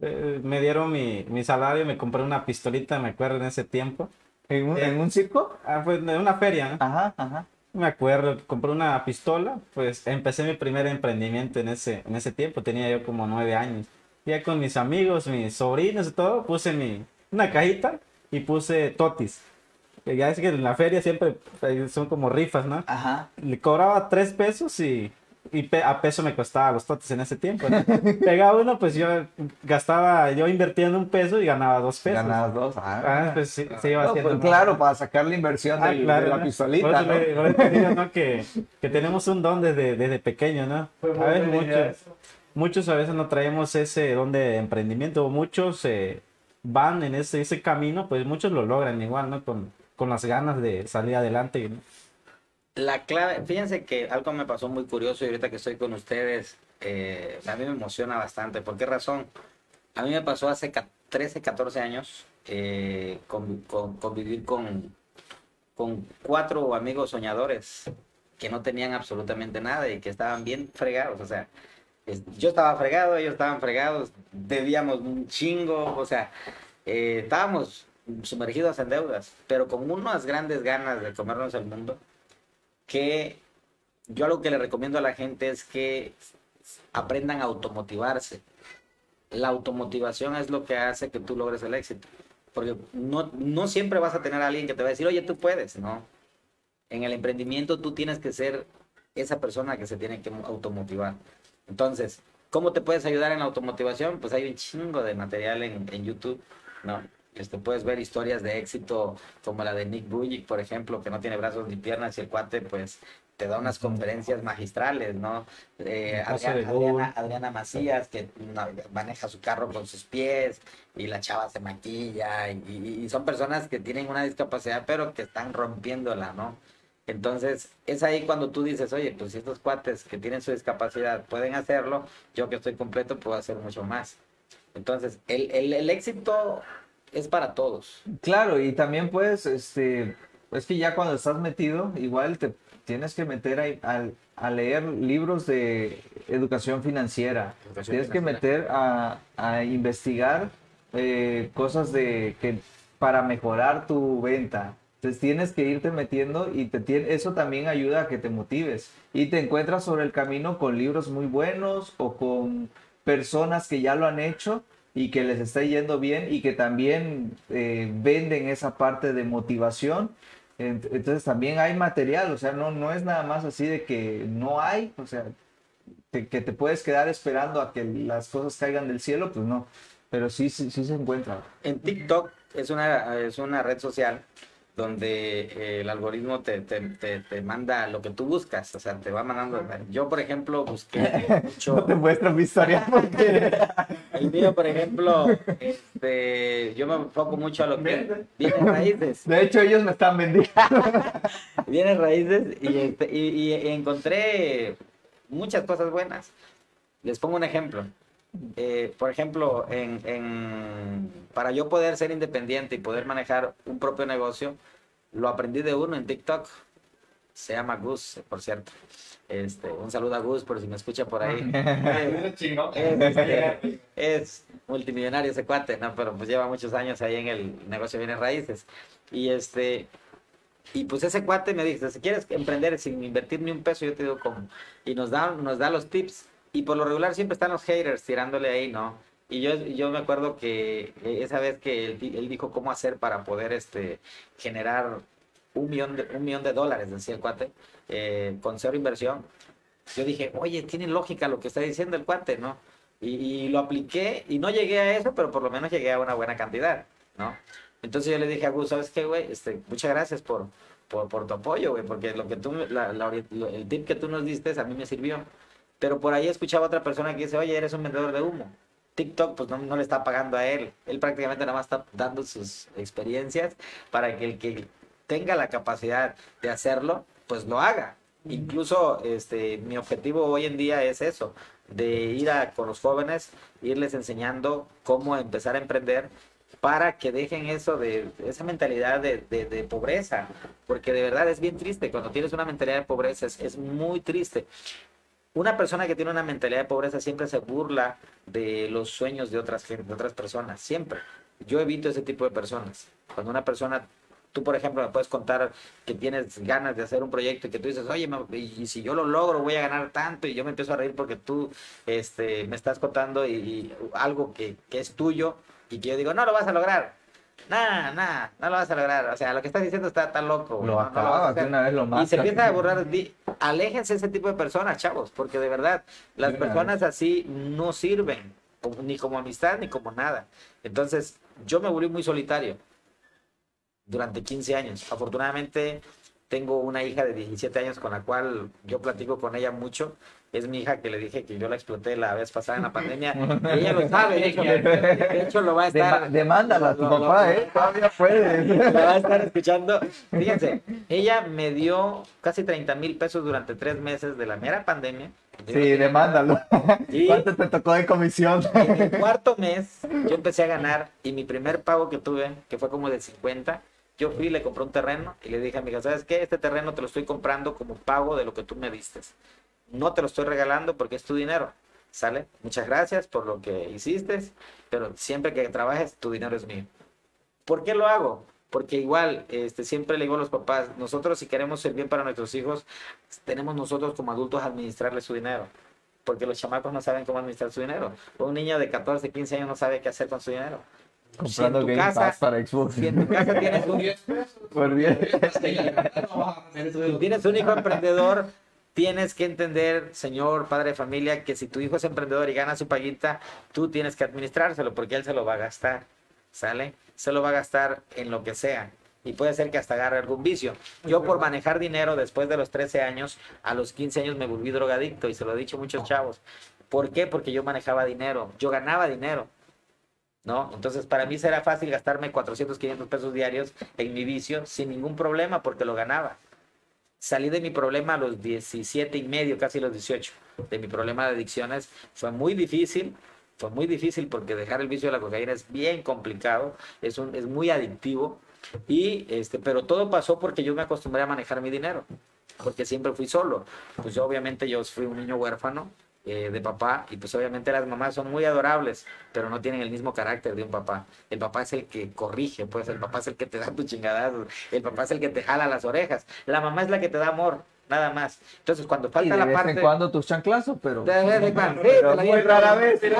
Eh, me dieron mi, mi salario, me compré una pistolita, me acuerdo en ese tiempo. ¿En un, en un circo? Ah, pues de una feria, ¿no? Ajá, ajá. Me acuerdo, compré una pistola, pues empecé mi primer emprendimiento en ese, en ese tiempo, tenía yo como nueve años. Ya con mis amigos, mis sobrinos y todo, puse mi, una cajita y puse totis. Ya es que en la feria siempre eh, son como rifas, ¿no? Ajá. Le cobraba tres pesos y, y pe- a peso me costaba los totis en ese tiempo. ¿no? Pegaba uno, pues yo gastaba, yo invertía en un peso y ganaba dos pesos. Ganabas dos. Ah, Ah, pues sí, se iba No, haciendo pues, claro, para sacar la inversión Ah, del- claro, de la ¿no? pistolita, ¿no? le- te digo, ¿no? Que, que tenemos un don desde, desde pequeño, ¿no? Fue A veces muchos, muchos a veces no traemos ese don de emprendimiento, muchos eh, van en ese, ese camino, pues muchos lo logran igual, ¿no? Con, con las ganas de salir adelante. ¿no? La clave, fíjense que algo me pasó muy curioso y ahorita que estoy con ustedes, eh, a mí me emociona bastante. ¿Por qué razón? A mí me pasó hace ca- 13, 14 años eh, con- con- convivir con, con cuatro amigos soñadores que no tenían absolutamente nada y que estaban bien fregados. O sea, yo estaba fregado, ellos estaban fregados, debíamos un chingo, o sea, eh, estábamos sumergidos en deudas, pero con unas grandes ganas de comernos el mundo que yo algo que le recomiendo a la gente es que aprendan a automotivarse. La automotivación es lo que hace que tú logres el éxito. Porque no, no siempre vas a tener a alguien que te va a decir, oye, tú puedes, ¿no? En el emprendimiento tú tienes que ser esa persona que se tiene que automotivar. Entonces, ¿cómo te puedes ayudar en la automotivación? Pues hay un chingo de material en, en YouTube, ¿no? Este, puedes ver historias de éxito como la de Nick Bujic, por ejemplo, que no tiene brazos ni piernas y el cuate, pues, te da unas conferencias magistrales, ¿no? Eh, Adriana. Adriana- Adriana Macías, que maneja su carro con sus pies y la chava se maquilla y, y- y son personas que tienen una discapacidad pero que están rompiéndola, ¿no? Entonces, es ahí cuando tú dices, oye, pues si estos cuates que tienen su discapacidad pueden hacerlo, yo que estoy completo puedo hacer mucho más. Entonces, el, el, el éxito es para todos. Claro, y también puedes, este, es que ya cuando estás metido, igual te tienes que meter a, leer libros de educación financiera. Educación tienes que meter a, a investigar eh, cosas de que para mejorar tu venta. Entonces tienes que irte metiendo y te eso también ayuda a que te motives. Y te encuentras sobre el camino con libros muy buenos o con personas que ya lo han hecho y que les está yendo bien y que también eh, venden esa parte de motivación. Ent- Entonces también hay material, o sea, no, no es nada más así de que no hay, o sea, que te puedes quedar esperando a que las cosas caigan del cielo, pues no, pero sí, sí, sí se encuentra. En TikTok es una, es una red social donde eh, el algoritmo te, te, te, te manda lo que tú buscas, o sea, te va mandando. Yo, por ejemplo, busqué mucho. No te muestro mi historia porque El mío, por ejemplo, este, yo me enfoco mucho a lo que viene raíces. de hecho ellos me están vendiendo. Viene raíces y, este, y, y encontré muchas cosas buenas. Les pongo un ejemplo. Eh, por ejemplo, en, en- para yo poder ser independiente y poder manejar un propio negocio, lo aprendí de uno en TikTok. Se llama Gus, por cierto. Este, un saludo a Gus por si me escucha por ahí. Eh, es, este, es multimillonario ese cuate, ¿no? Pero pues lleva muchos años ahí en el negocio de bienes raíces. Y este, y pues ese cuate me dice, si quieres emprender sin invertir ni un peso, yo te digo cómo. Y nos da, nos da los tips. Y por lo regular siempre están los haters tirándole ahí, ¿no? Y yo, yo me acuerdo que esa vez que él, él dijo cómo hacer para poder este, generar un millón de, un millón de dólares, decía el cuate, eh, con cero inversión. Yo dije, oye, tiene lógica lo que está diciendo el cuate, ¿no? Y, y lo apliqué y no llegué a eso, pero por lo menos llegué a una buena cantidad, ¿no? Entonces yo le dije a Gus, ¿sabes qué, güey? Este, muchas gracias por, por, por tu apoyo, güey, porque lo que tú, la- la el tip que tú nos diste a mí me sirvió. Pero por ahí escuchaba otra persona que dice, oye, eres un vendedor de humo. TikTok pues no, no le está pagando a él. Él prácticamente nada más está dando sus experiencias para que el que tenga la capacidad de hacerlo, pues lo haga. Incluso este, mi objetivo hoy en día es eso, de ir a, con los jóvenes, irles enseñando cómo empezar a emprender para que dejen eso de esa mentalidad de, de- de pobreza, porque de verdad es bien triste, cuando tienes una mentalidad de pobreza es, es muy triste. Una persona que tiene una mentalidad de pobreza siempre se burla de los sueños de otras, otras personas, siempre. Yo evito ese tipo de personas. Cuando una persona, tú por ejemplo me puedes contar que tienes ganas de hacer un proyecto y que tú dices, oye, y si yo lo logro voy a ganar tanto y yo me empiezo a reír porque tú este, me estás contando y, y algo que, que es tuyo y que yo digo, no lo vas a lograr. Nah, nah, no lo vas a lograr. O sea, lo que estás diciendo está tan loco. Lo no- no acabas hacer". una vez lo Y se empieza a borrar. di- Aléjense ese tipo de personas, chavos, porque de verdad, las personas así no sirven, ni como amistad ni como nada. Entonces, yo me volví muy solitario durante 15 años. Afortunadamente, tengo una hija de 17 años con la cual yo platico con ella mucho. Es mi hija que le dije que yo la exploté la vez pasada en la pandemia. Y ella lo sabe, de hecho, de hecho lo va a estar. Demándala a tu lo- lo- papá, lo- ¿eh? Todavía puedes. la va a estar escuchando. Fíjense, ella me dio casi 30 mil pesos durante tres meses de la mera pandemia. Yo Sí, demándalo. Y- ¿Cuánto te tocó de comisión? En el cuarto mes yo empecé a ganar y mi primer pago que tuve, que fue como de 50, yo fui y le compré un terreno y le dije a mi hija, ¿sabes qué? Este terreno te lo estoy comprando como pago de lo que tú me diste. No te lo estoy regalando porque es tu dinero. ¿Sale? Muchas gracias por lo que hiciste, pero siempre que trabajes, tu dinero es mío. ¿Por qué lo hago? Porque igual, este, siempre le digo a los papás, nosotros si queremos ser bien para nuestros hijos, tenemos nosotros como adultos administrarles su dinero. Porque los chamacos no saben cómo administrar su dinero. Un niño de 14, 15 años no sabe qué hacer con su dinero. Comprando tu Game casa- para Xbox. Si en tu casa tienes un, Por bien. si tienes un hijo emprendedor, tienes que entender, señor padre de familia, que si tu hijo es emprendedor y gana su paguita, tú tienes que administrárselo porque él se lo va a gastar. ¿Sale? Se lo va a gastar en lo que sea. y puede ser que hasta agarre algún vicio. Yo por manejar dinero después de los 13 años, a los 15 años me volví drogadicto y se lo he dicho a muchos chavos. ¿Por qué? Porque yo manejaba dinero, yo ganaba dinero. ¿No? Entonces, para mí será fácil gastarme 400, 500 pesos diarios en mi vicio sin ningún problema porque lo ganaba. Salí de mi problema a los 17 y medio, casi los 18, de mi problema de adicciones. Fue muy difícil, fue muy difícil porque dejar el vicio de la cocaína es bien complicado, es, un, es muy adictivo. Y, este, pero todo pasó porque yo me acostumbré a manejar mi dinero, porque siempre fui solo. Pues yo obviamente yo fui un niño huérfano eh, de papá y pues obviamente las mamás son muy adorables, pero no tienen el mismo carácter de un papá. El papá es el que corrige, pues el papá es el que te da tu chingadazos, el papá es el que te jala las orejas, la mamá es la que te da amor, nada más. Entonces cuando Y falta de la vez parte... en cuando tus chanclazos, pero... De vez en cuando, sí, Pero te la muy rara vez.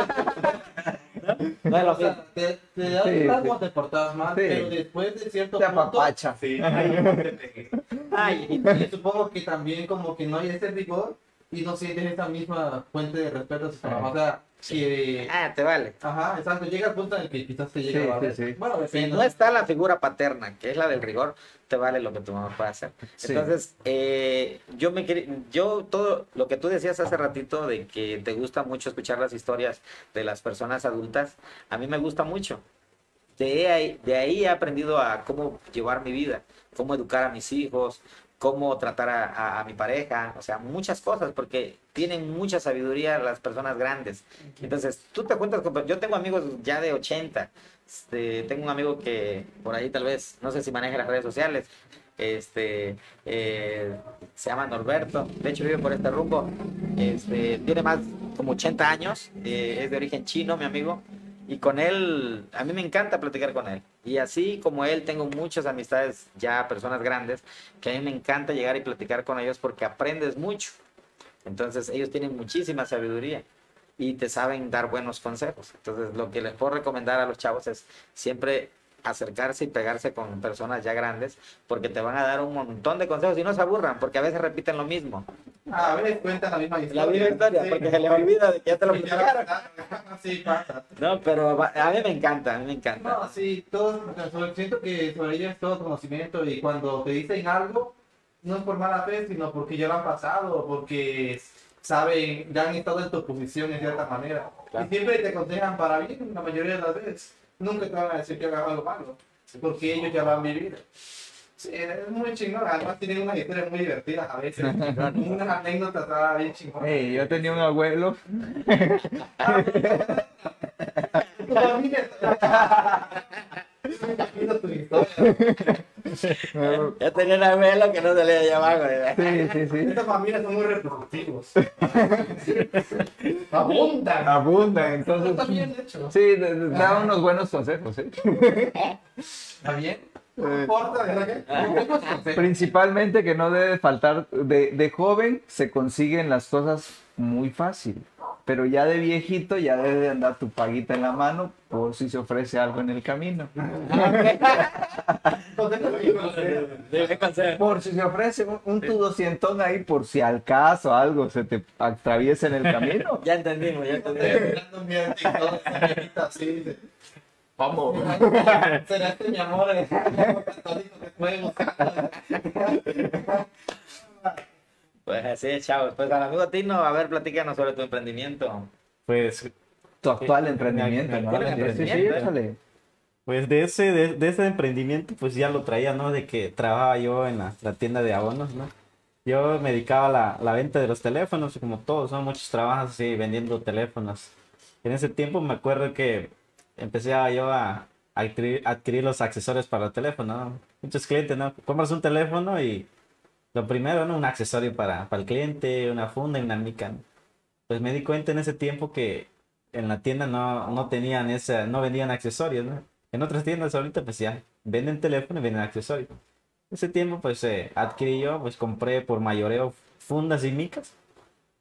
No lo O sea, te, te das Sí, sí. te portabas mal, Sí. pero después de cierto Te punto, apapacha. Sí, ahí te pegué. Ay, y supongo que también como que no hay ese rigor y no sientes esa misma fuente de respeto hacia tu mamá. O sea, que... ah, te vale. Ajá, exacto, llega al punto en el que quizás te llega Sí, sí, sí. Bueno, Si no está la figura paterna, que es la del rigor, te vale lo que tu mamá puede hacer. Sí. Entonces, eh, yo me yo todo lo que tú decías hace ratito de que te gusta mucho escuchar las historias de las personas adultas, a mí me gusta mucho. De ahí, de ahí he aprendido a cómo llevar mi vida, cómo educar a mis hijos, cómo tratar a, a- a mi pareja, o sea, muchas cosas, porque tienen mucha sabiduría las personas grandes. Entonces, tú te cuentas, con- yo tengo amigos ya de 80, este, tengo un amigo que por ahí tal vez, no sé si maneja las redes sociales, este, eh, se llama Norberto, de hecho vive por este rumbo, este, tiene más como 80 años, eh, es de origen chino, mi amigo, y con él, a mí me encanta platicar con él. Y así como él, tengo muchas amistades ya, personas grandes, que a mí me encanta llegar y platicar con ellos porque aprendes mucho. Entonces ellos tienen muchísima sabiduría y te saben dar buenos consejos. Entonces lo que les puedo recomendar a los chavos es siempre acercarse y pegarse con personas ya grandes porque te van a dar un montón de consejos y no se aburran porque a veces repiten lo mismo. A veces cuentan la misma historia. La misma historia Sí. porque se les olvida de que ya te lo platicaron. la- Sí, pasa. No, pero a mí me encanta, a mí me encanta. No, sí, todos, sobre- siento que sobre ello es todo conocimiento y cuando te dicen algo, no es por mala fe, sino porque ya lo han pasado, porque saben, ya han estado en tu posición de cierta manera. Claro. Y siempre te aconsejan para bien, la mayoría de las veces. Nunca te van a decir que hagas algo malo, porque ellos ya lo han vivido. Sí, es muy chingón, además tienen unas historias muy divertidas a veces, unas anécdotas bien chingonas. Ey, yo tenía un abuelo. Tu familia Me imagino tu historia. Ya tenía una vela que no se le allá abajo. Sí, sí, sí. Estas familias son muy reproductivos. Abundan. Abundan, Está entonces. bien hecho. Sí, de- de- da unos buenos consejos, ¿eh? ¿Está bien? Buenos consejos. Principalmente que no debe faltar, de, de joven se consiguen las cosas muy fácil, pero ya de viejito ya debe de andar tu paguita en la mano por si se ofrece algo en el camino. Consejo. Por si se ofrece un, un tu doscientón ahí por si al caso algo se te atraviesa en el camino. Ya entendimos, ya Estoy entendimos. Vamos. ¿Será este mi amor? El amor católico que podemos Pues así es, chavos. Pues al amigo Tino, a ver, platícanos sobre tu emprendimiento. Pues, Tu actual emprendimiento, Mi ¿no? actual Sí, sí, emprendimiento. échale. pues de ese, de, de ese emprendimiento, pues ya lo traía, ¿no? De que trabajaba yo en la, la tienda de abonos, ¿no? Yo me dedicaba a la, la venta de los teléfonos, como todos, son muchos trabajos así, vendiendo teléfonos. En ese tiempo me acuerdo que empecé a yo a, a adquirir, adquirir los accesorios para el teléfono, ¿no? Muchos clientes, ¿no? Compras un teléfono y lo primero, ¿no? Un accesorio para, para el cliente, una funda y una mica. Pues me di cuenta en ese tiempo que en la tienda no, no tenían esa, no vendían accesorios, ¿no? En otras tiendas ahorita pues ya venden teléfono y venden accesorios. Ese tiempo pues eh, adquirí yo, pues compré por mayoreo fundas y micas.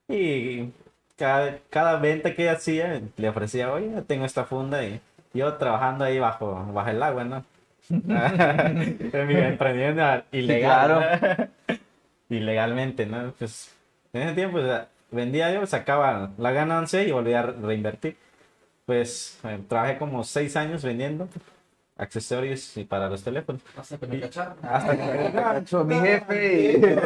Y cada, cada venta que hacía le ofrecía, oye, tengo esta funda y yo trabajando ahí bajo, bajo el agua, ¿no? Emprendimiento ilegal. ¿no? Ilegalmente, ¿no? Pues en ese tiempo pues, vendía yo, sacaba la ganancia y volvía a reinvertir. Pues eh, trabajé como seis años vendiendo. accesorios y para los teléfonos. No sé, pero me cacharon. Hasta que Cacho, mi jefe.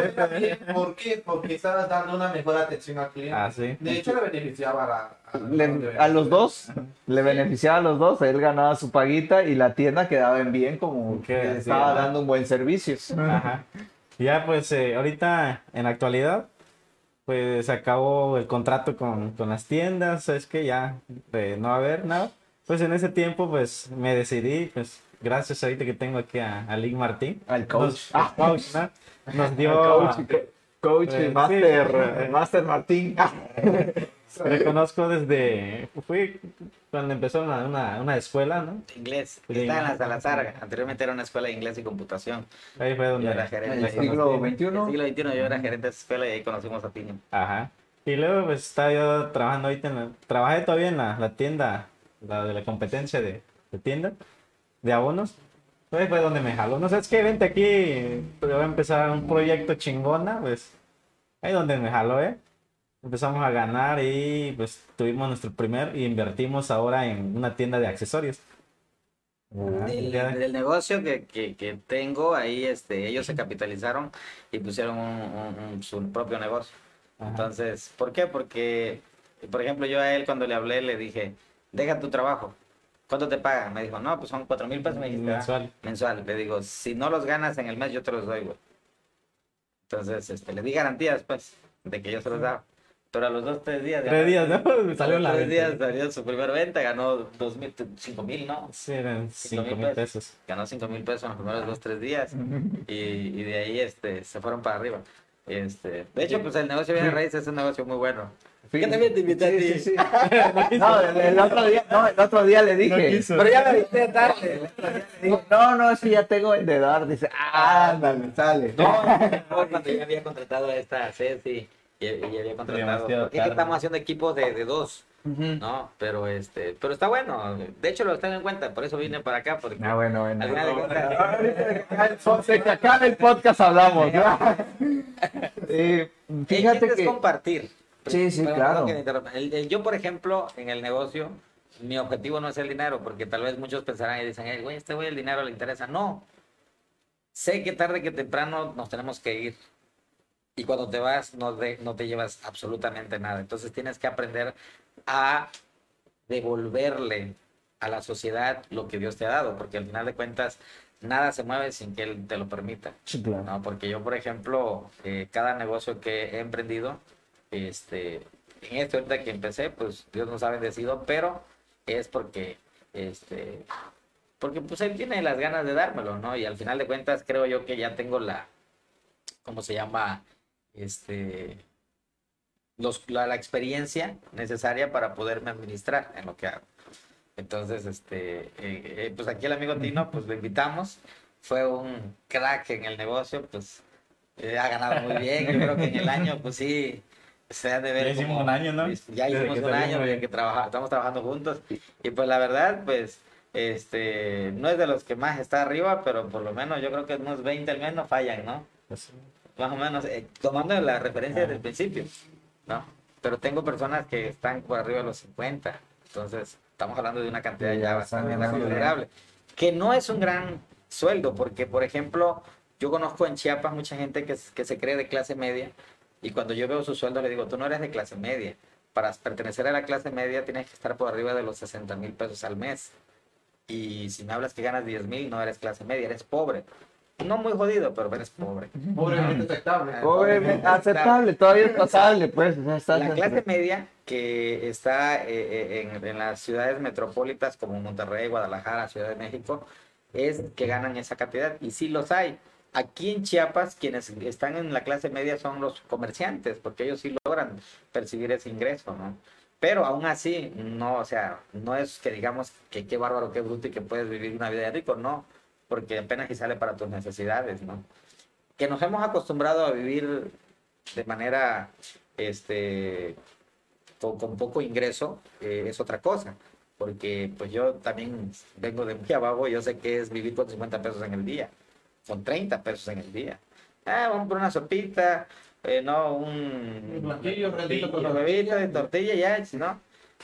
¿Por qué? Porque estabas dando una mejor atención al cliente. Ah, sí. De hecho, le beneficiaba a, la- Le- a los dos, le beneficiaba a los dos, él ganaba su paguita y la tienda quedaba en bien como que estaba dando un buen servicio. Ajá. Ya pues eh, ahorita en la actualidad pues acabó el contrato con, con las tiendas, es que ya de no haber nada. Pues en ese tiempo pues me decidí, pues gracias ahorita que tengo aquí a, a Link Martín. Al coach. Nos, al coach, ¿no? Nos dio... coach, coach Eh, y sí. master, master Martín. Reconozco desde... Fui cuando empezó una, una, una escuela, ¿no? Inglés. Sí. Está en la Salazar. Anteriormente era una escuela de inglés y computación. Ahí fue donde... Yo era gerente. En el siglo XXI. En el siglo XXI yo era gerente de esa escuela y ahí conocimos a Tino. Ajá. Y luego pues estaba yo trabajando ahorita en la... Trabajé todavía en la, la tienda, la de la competencia de, de tienda, de abonos. Ahí fue donde me jaló. No sabes qué, vente aquí, voy a empezar un proyecto chingona, pues. Ahí donde me jaló, ¿eh? Empezamos a ganar y pues tuvimos nuestro primer y invertimos ahora en una tienda de accesorios. Ajá, Del, negocio que, que, que tengo, ahí este, ellos se capitalizaron y pusieron un- un- un- su propio negocio. ajá. Entonces, ¿por qué? Porque, por ejemplo, yo a él cuando le hablé le dije, deja tu trabajo. ¿Cuánto te pagan? Me dijo, no, pues son cuatro mil pesos. Me dijiste, "Ah, Mensual. mensual. Le digo, si no los ganas en el mes, yo te los doy, güey. Entonces, este, le di garantías, pues, de que yo se los daba. Pero a los dos, tres días. Tres días, ¿no? Salió la tres días, salió su primera venta, ganó dos mil, cinco mil, ¿no? Sí, eran Cinco cinco mil mil pesos. Ganó cinco mil pesos en los primeros dos, tres días. Y, y de ahí, este, se fueron para arriba. Este, de hecho, pues el negocio de raíz es un negocio muy bueno. Sí. ¿Qué también te invité a Sí, ti? sí. No, el, el otro día, no, el otro día le dije. quiso. Pero ya me viste tarde. El otro día le dije, no, no, sí, ya tengo el de dar. Dice, ándale, sale. No, no, cuando yo había contratado a esta Ceci y, y había contratado. Porque es que tarde. estamos haciendo equipos de, de dos. ¿no? Pero este, pero está bueno. De hecho, lo tengo en cuenta, por eso vine para acá. Porque Ah, bueno, bueno. que acabe el que podcast hablamos. ¿no? Eh, fíjate chiste es que. compartir. Sí, sí, claro. que. El- el- yo, por ejemplo, en el negocio, mi objetivo no es el dinero, porque tal vez muchos pensarán y dicen, "Ey, güey, este güey el dinero le interesa. No. Sé que tarde que temprano nos tenemos que ir. Y cuando te vas, no, de- no te llevas absolutamente nada. Entonces tienes que aprender a devolverle a la sociedad lo que Dios te ha dado, porque al final de cuentas, nada se mueve sin que Él te lo permita. Sí, claro. ¿no? Porque yo, por ejemplo, eh, cada negocio que he emprendido, este, en este ahorita que empecé, pues Dios nos ha bendecido, pero es porque, este, porque pues Él tiene las ganas de dármelo, ¿no? Y al final de cuentas creo yo que ya tengo la, ¿cómo se llama? Este, los, la, la experiencia necesaria para poderme administrar en lo que hago. Entonces, este, eh, eh, pues aquí el amigo Tino, pues lo invitamos. Fue un crack en el negocio, pues eh, ha ganado muy bien. Yo creo que en el año, pues sí, se ha de ver. Ya hicimos como- un año, ¿no? Ya hicimos un año que trabaja, estamos trabajando juntos. Y pues la verdad, pues, este, no es de los que más está arriba, pero por lo menos yo creo que unos 20 al menos fallan, ¿no? Pues, más o menos, eh, tomando la referencia del principio, ¿no? Pero tengo personas que están por arriba de los 50, entonces estamos hablando de una cantidad Sí, ya bastante ganando considerable, que no es un gran sueldo, porque, por ejemplo, yo conozco en Chiapas mucha gente que, que se cree de clase media, y cuando yo veo su sueldo le digo, tú no eres de clase media, para pertenecer a la clase media tienes que estar por arriba de los 60 mil pesos al mes, y si me hablas que ganas 10 mil, no eres clase media, eres pobre. No muy jodido, pero eres pobre. Pobremente aceptable. Obviamente, aceptable, todavía es pasable, pues. o sea, está- La clase media que está eh, eh, en, en las ciudades metropolitas como Monterrey, Guadalajara, Ciudad de México, es que ganan esa cantidad. Y sí los hay. Aquí en Chiapas, quienes están en la clase media son los comerciantes, porque ellos sí logran percibir ese ingreso, ¿no? Pero aún así, no, o sea, no es que digamos que qué bárbaro, qué bruto y que puedes vivir una vida de rico, no, porque apenas y sale para tus necesidades, ¿no? Que nos hemos acostumbrado a vivir de manera, este, con, con poco ingreso, eh, es otra cosa, porque pues yo también vengo de muy abajo, yo sé que es vivir con 50 pesos en el día, con 30 pesos en el día. Ah, vamos por una sopita, eh, no, un... Un platillo, un la huevito de tortilla, ya, si no,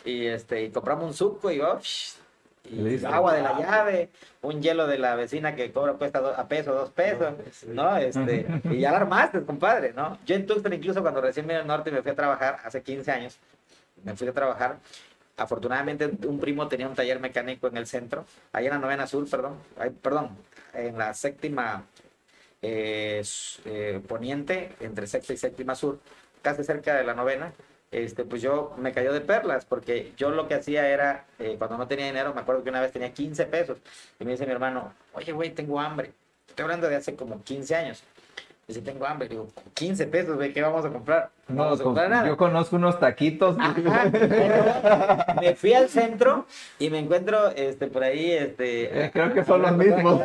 y este, y compramos un suco y oh, shh, y agua de la llave, un hielo de la vecina que cobra cuesta do- a peso, dos pesos, ¿no? Este, y ya la armaste, compadre, ¿no? Yo en Tuxtla, incluso cuando recién vine al norte y me fui a trabajar, hace 15 años, me fui a trabajar, afortunadamente un primo tenía un taller mecánico en el centro, ahí en la novena sur, perdón, ahí, perdón, en la séptima eh, eh, poniente, entre sexta y séptima sur, casi cerca de la novena, este, pues yo me cayó de perlas, porque yo lo que hacía era, eh, cuando no tenía dinero, me acuerdo que una vez tenía 15 pesos, y me dice mi hermano, oye, güey, tengo hambre. Estoy hablando de hace como 15 años. Dice, tengo hambre. Digo, 15 pesos, güey, ¿qué vamos a comprar? No, No, vamos a con- comprar nada. yo conozco unos taquitos. Ajá. me fui al centro y me encuentro este, por ahí, este, Eh, creo que son los mismos.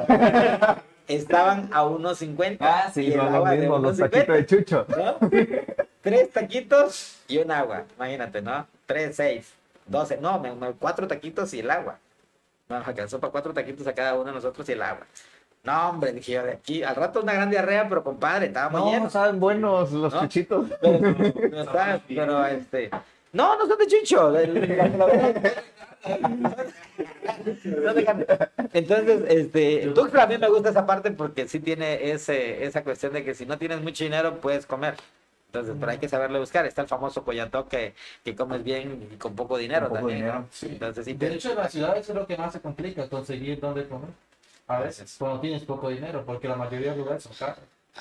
estaban a unos 50. Ah, sí, y son los mismos, los taquitos de chucho. ¿no? Tres taquitos y un agua, imagínate, ¿no? Tres, seis, doce, no, me- me- cuatro taquitos y el agua. No, nos alcanzó para cuatro taquitos a cada uno de nosotros y el agua. No, hombre, dije yo, de aquí, al rato una gran diarrea, pero compadre, estábamos No, llenos. saben buenos los ¿No? chuchitos. Pero, no está, pero este. No, no son de chucho. la- la- No. Entonces, este, Tuxtla a mí me gusta esa parte porque sí tiene ese, esa cuestión de que si no tienes mucho dinero puedes comer. Entonces, pero hay que saberle buscar. Está el famoso coyató que, que comes bien y con poco dinero Con poco también. ¿no? dinero, sí. Entonces, sí, De hecho, en las ciudades es lo que más se complica, conseguir dónde comer. A veces, cuando tienes poco dinero, porque la mayoría de lugares son caros.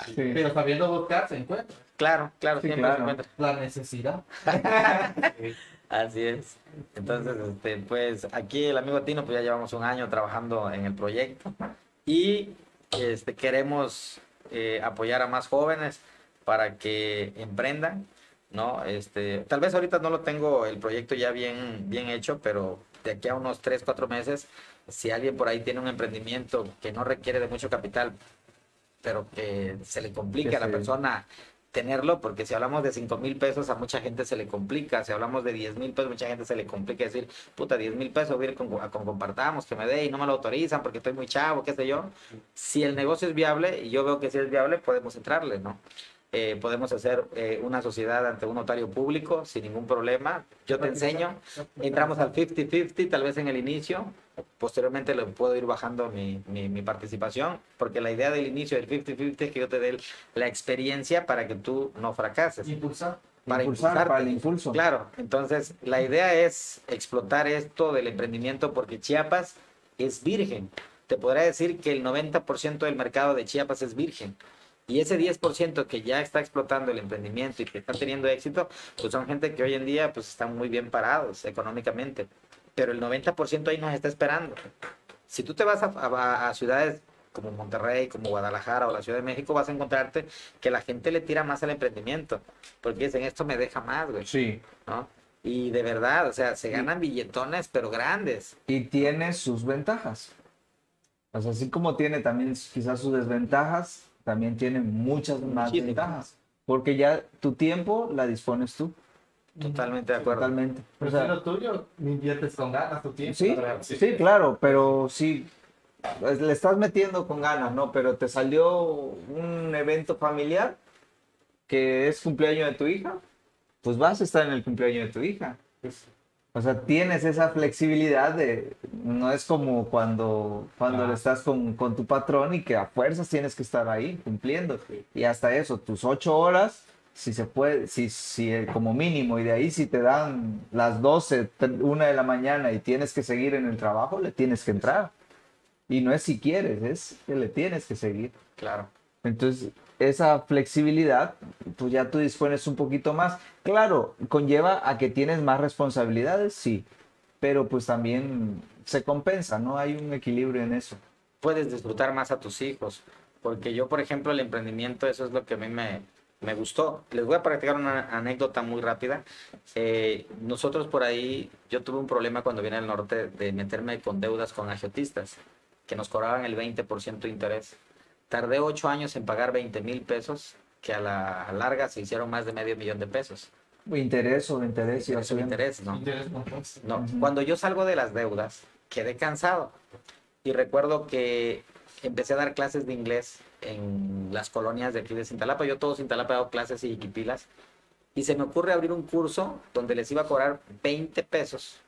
Sí. Pero sabiendo buscar, se encuentra. claro, claro, Sí, siempre se claro. encuentra. La necesidad. Así es. Entonces, este, pues aquí el amigo Tino, pues ya llevamos un año trabajando en el proyecto y este, queremos eh, apoyar a más jóvenes para que emprendan, ¿no? Este, tal vez ahorita no lo tengo el proyecto ya bien, bien hecho, pero de aquí a unos 3, 4 meses, si alguien por ahí tiene un emprendimiento que no requiere de mucho capital, pero que se le complica a la persona tenerlo, porque si hablamos de 5 mil pesos a mucha gente se le complica, si hablamos de 10 mil pesos mucha gente se le complica decir, puta, 10 mil pesos, voy a ir con, con compartamos, que me dé y no me lo autorizan porque estoy muy chavo, qué sé yo. Si el negocio es viable, y yo veo que si es viable, podemos entrarle, ¿no? Eh, podemos hacer eh, una sociedad ante un notario público sin ningún problema. Yo te enseño, entramos al 50-50 tal vez en el inicio, posteriormente le puedo ir bajando mi, mi, mi participación, porque la idea del inicio del 50-50 es que yo te dé la experiencia para que tú no fracases. Impulsar. Para Impulsar, para el impulso. Claro, entonces la idea es explotar esto del emprendimiento porque Chiapas es virgen. Te podrá decir que el 90% del mercado de Chiapas es virgen. Y ese 10% que ya está explotando el emprendimiento y que está teniendo éxito, pues son gente que hoy en día pues están muy bien parados económicamente. Pero el 90% ahí nos está esperando. Si tú te vas a, a- a ciudades como Monterrey, como Guadalajara o la Ciudad de México, vas a encontrarte que la gente le tira más al emprendimiento. Porque dicen, esto me deja más, güey. Sí. ¿no? Y de verdad, o sea, se ganan billetones, pero grandes. Y tiene sus ventajas. O sea, así como tiene también quizás sus desventajas, también tiene muchas más ventajas. Porque ya tu tiempo la dispones tú. Totalmente de acuerdo. Totalmente. O Pero sea, si lo tuyo, inviertes con ganas tu tiempo. Sí, sí, claro, pero sí, pues, le estás metiendo con ganas, ¿no? Pero te salió un evento familiar que es cumpleaños de tu hija, pues vas a estar en el cumpleaños de tu hija. O sea, tienes esa flexibilidad de, no es como cuando, cuando estás con, con tu patrón y que a fuerzas tienes que estar ahí cumpliendo. Y hasta eso, tus ocho horas, si se puede, si, si eh, como mínimo, y de ahí si te dan las 12, tre- una de la mañana y tienes que seguir en el trabajo, le tienes que entrar. Y no es si quieres, es que le tienes que seguir. Claro. Entonces, esa flexibilidad, pues ya tú dispones un poquito más. Claro, conlleva a que tienes más responsabilidades, sí, pero pues también se compensa, ¿no? Hay un equilibrio en eso. Puedes disfrutar más a tus hijos. Porque yo, por ejemplo, el emprendimiento, eso es lo que a mí me, me gustó. Les voy a practicar una anécdota muy rápida. Eh, nosotros por ahí, yo tuve un problema cuando vine al norte de meterme con deudas con agiotistas, que nos cobraban el 20% de interés. Tardé ocho años en pagar 20 mil pesos, que a la larga se hicieron más de medio millón de pesos. Interés sobre interés Interés sobre interés, ¿no? Interés. No, Ujú. cuando yo salgo de las deudas, quedé cansado. Y recuerdo que empecé a dar clases de inglés en las colonias de aquí de Cintalapa. Yo todo Cintalapa he dado clases y jiquipilas. Y se me ocurre abrir un curso donde les iba a cobrar 20 pesos.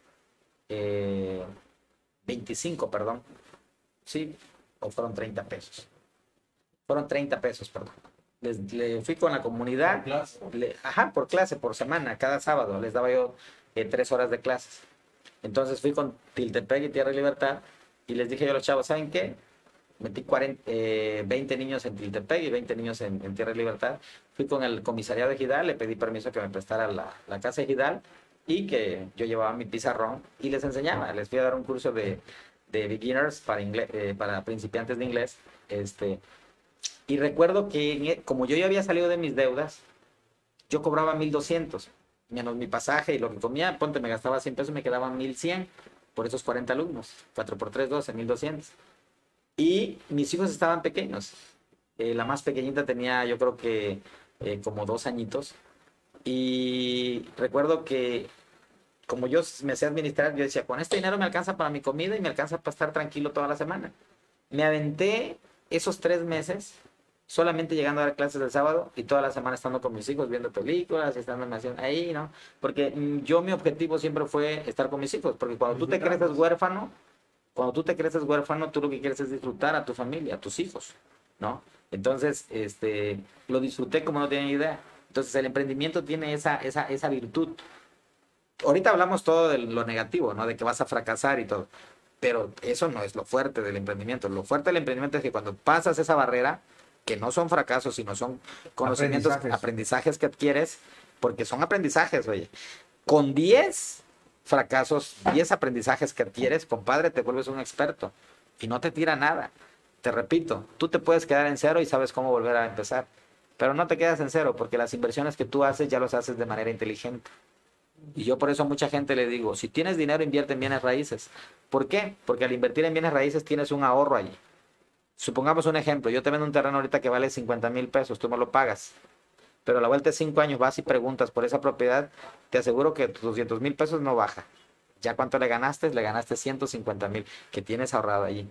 eh, 20 25, perdón. Sí, o fueron 30 pesos. Fueron 30 pesos, perdón. Les, le fui con la comunidad. le- ajá, por clase, por semana, cada sábado. Les daba yo eh, tres horas de clases. Entonces fui con Tiltepec y Tierra y Libertad y les dije yo a los chavos, ¿saben qué? Metí 40, eh, 20 niños en Tiltepec y 20 niños en, en Tierra y Libertad. Fui con el comisariado de Gidal, le pedí permiso que me prestara la, la casa de Gidal y que yo llevaba mi pizarrón y les enseñaba. Les fui a dar un curso de, de beginners para, inglés, eh, para principiantes de inglés. Este, y recuerdo que e- como yo ya había salido de mis deudas, yo cobraba 1200 menos mi pasaje y lo que comía, ponte, me gastaba 100 pesos, me quedaban 1100 por esos 40 alumnos. 4 por 3, 12, 1200. Y mis hijos estaban pequeños. Eh, la más pequeñita tenía, yo creo que eh, como dos añitos. Y recuerdo que como yo me sé administrar, yo decía, con este dinero me alcanza para mi comida y me alcanza para estar tranquilo toda la semana. Me aventé esos tres meses solamente llegando a dar clases el sábado y toda la semana estando con mis hijos, viendo películas, estando en ahí, ¿no? Porque mm, yo mi objetivo siempre fue estar con mis hijos, porque cuando tú te creces huérfano, cuando tú te creces huérfano, tú lo que quieres es disfrutar a tu familia, a tus hijos, ¿no? Entonces, este, lo disfruté como no tenía idea. Entonces, el emprendimiento tiene esa, esa, esa virtud. Ahorita hablamos todo de lo negativo, ¿no? De que vas a fracasar y todo. Pero eso no es lo fuerte del emprendimiento. Lo fuerte del emprendimiento es que cuando pasas esa barrera, que no son fracasos, sino son conocimientos, aprendizajes, Aprendizajes. que adquieres, porque son aprendizajes, oye. Con 10 fracasos, 10 aprendizajes que adquieres, compadre, te vuelves un experto y no te tira nada. Te repito, tú te puedes quedar en cero y sabes cómo volver a empezar, pero no te quedas en cero porque las inversiones que tú haces ya los haces de manera inteligente. Y yo por eso a mucha gente le digo, si tienes dinero, invierte en bienes raíces. ¿Por qué? Porque al invertir en bienes raíces tienes un ahorro allí. Supongamos un ejemplo, yo te vendo un terreno ahorita que vale 50 mil pesos, tú me lo pagas. Pero a la vuelta de cinco años vas y preguntas por esa propiedad, te aseguro que tus 200 mil pesos no baja. Ya cuánto le ganaste, le ganaste 150 mil que tienes ahorrado allí.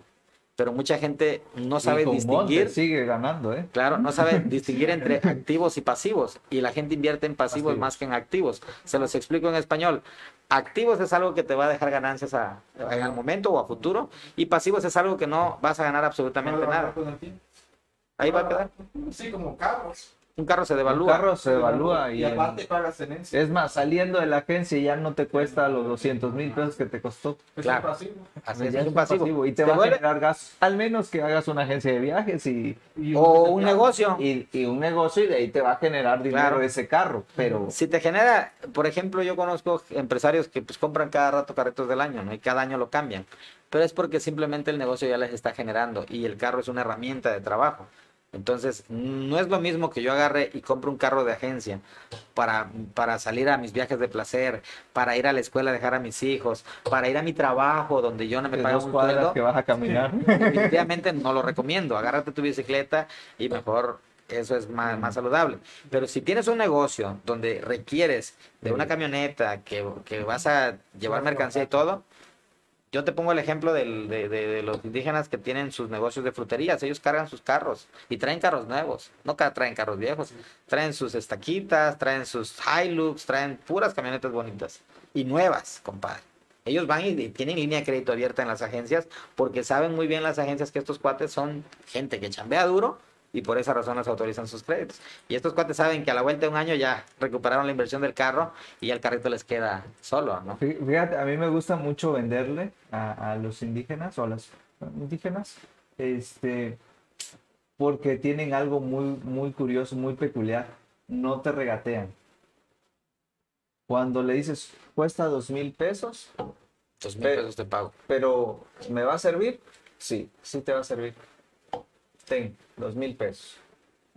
Pero mucha gente no sabe distinguir. Sigue ganando, ¿eh? Claro, no sabe distinguir entre activos y pasivos. Y la gente invierte en pasivos, Pasivos. más que en activos. Se los explico en español. Activos es algo que te va a dejar ganancias a, en el momento o a futuro. Y pasivos es algo que no vas a ganar absolutamente nada. Ahí va a quedar. Sí, como carros. Un carro se devalúa. carro se evalúa y, Y aparte pagas tenencia. es más, saliendo de la agencia ya no te cuesta los 200 mil pesos que te costó. Es claro. un pasivo. Así es, es un pasivo. Y te, Te va a generar gastos. Al menos que hagas una agencia de viajes y, Y O un negocio. y, y un negocio y de ahí te va a generar dinero Claro. ese carro. Pero Si te genera, por ejemplo, yo conozco empresarios que pues compran cada rato carretos del año, ¿no? Y cada año lo cambian. Pero es porque simplemente el negocio ya les está generando y el carro es una herramienta de trabajo. Entonces, no es lo mismo que yo agarre y compre un carro de agencia para, para salir a mis viajes de placer, para ir a la escuela a dejar a mis hijos, para ir a mi trabajo donde yo no me pago un sueldo. que vas a caminar. definitivamente no lo recomiendo. Agárrate tu bicicleta y mejor eso es más, más saludable. Pero si tienes un negocio donde requieres de una camioneta que, que vas a llevar mercancía y todo, yo te pongo el ejemplo de, los indígenas que tienen sus negocios de fruterías. Ellos cargan sus carros y traen carros nuevos. No traen carros viejos. Traen sus estaquitas, traen sus Hilux, traen puras camionetas bonitas y nuevas, compadre. Ellos van y tienen línea de crédito abierta en las agencias porque saben muy bien las agencias que estos cuates son gente que chambea duro y por esa razón les autorizan sus créditos. Y estos cuates saben que a la vuelta de un año ya recuperaron la inversión del carro y ya el carrito les queda solo, Fíjate, a mí me gusta mucho venderle a, a los indígenas o a las indígenas, este, porque tienen algo muy, muy curioso, muy peculiar. No te regatean. Cuando le dices, cuesta dos mil pesos, Dos mil pesos te pago. pero ¿me va a servir? Sí, sí te va a servir. Ten, dos mil pesos.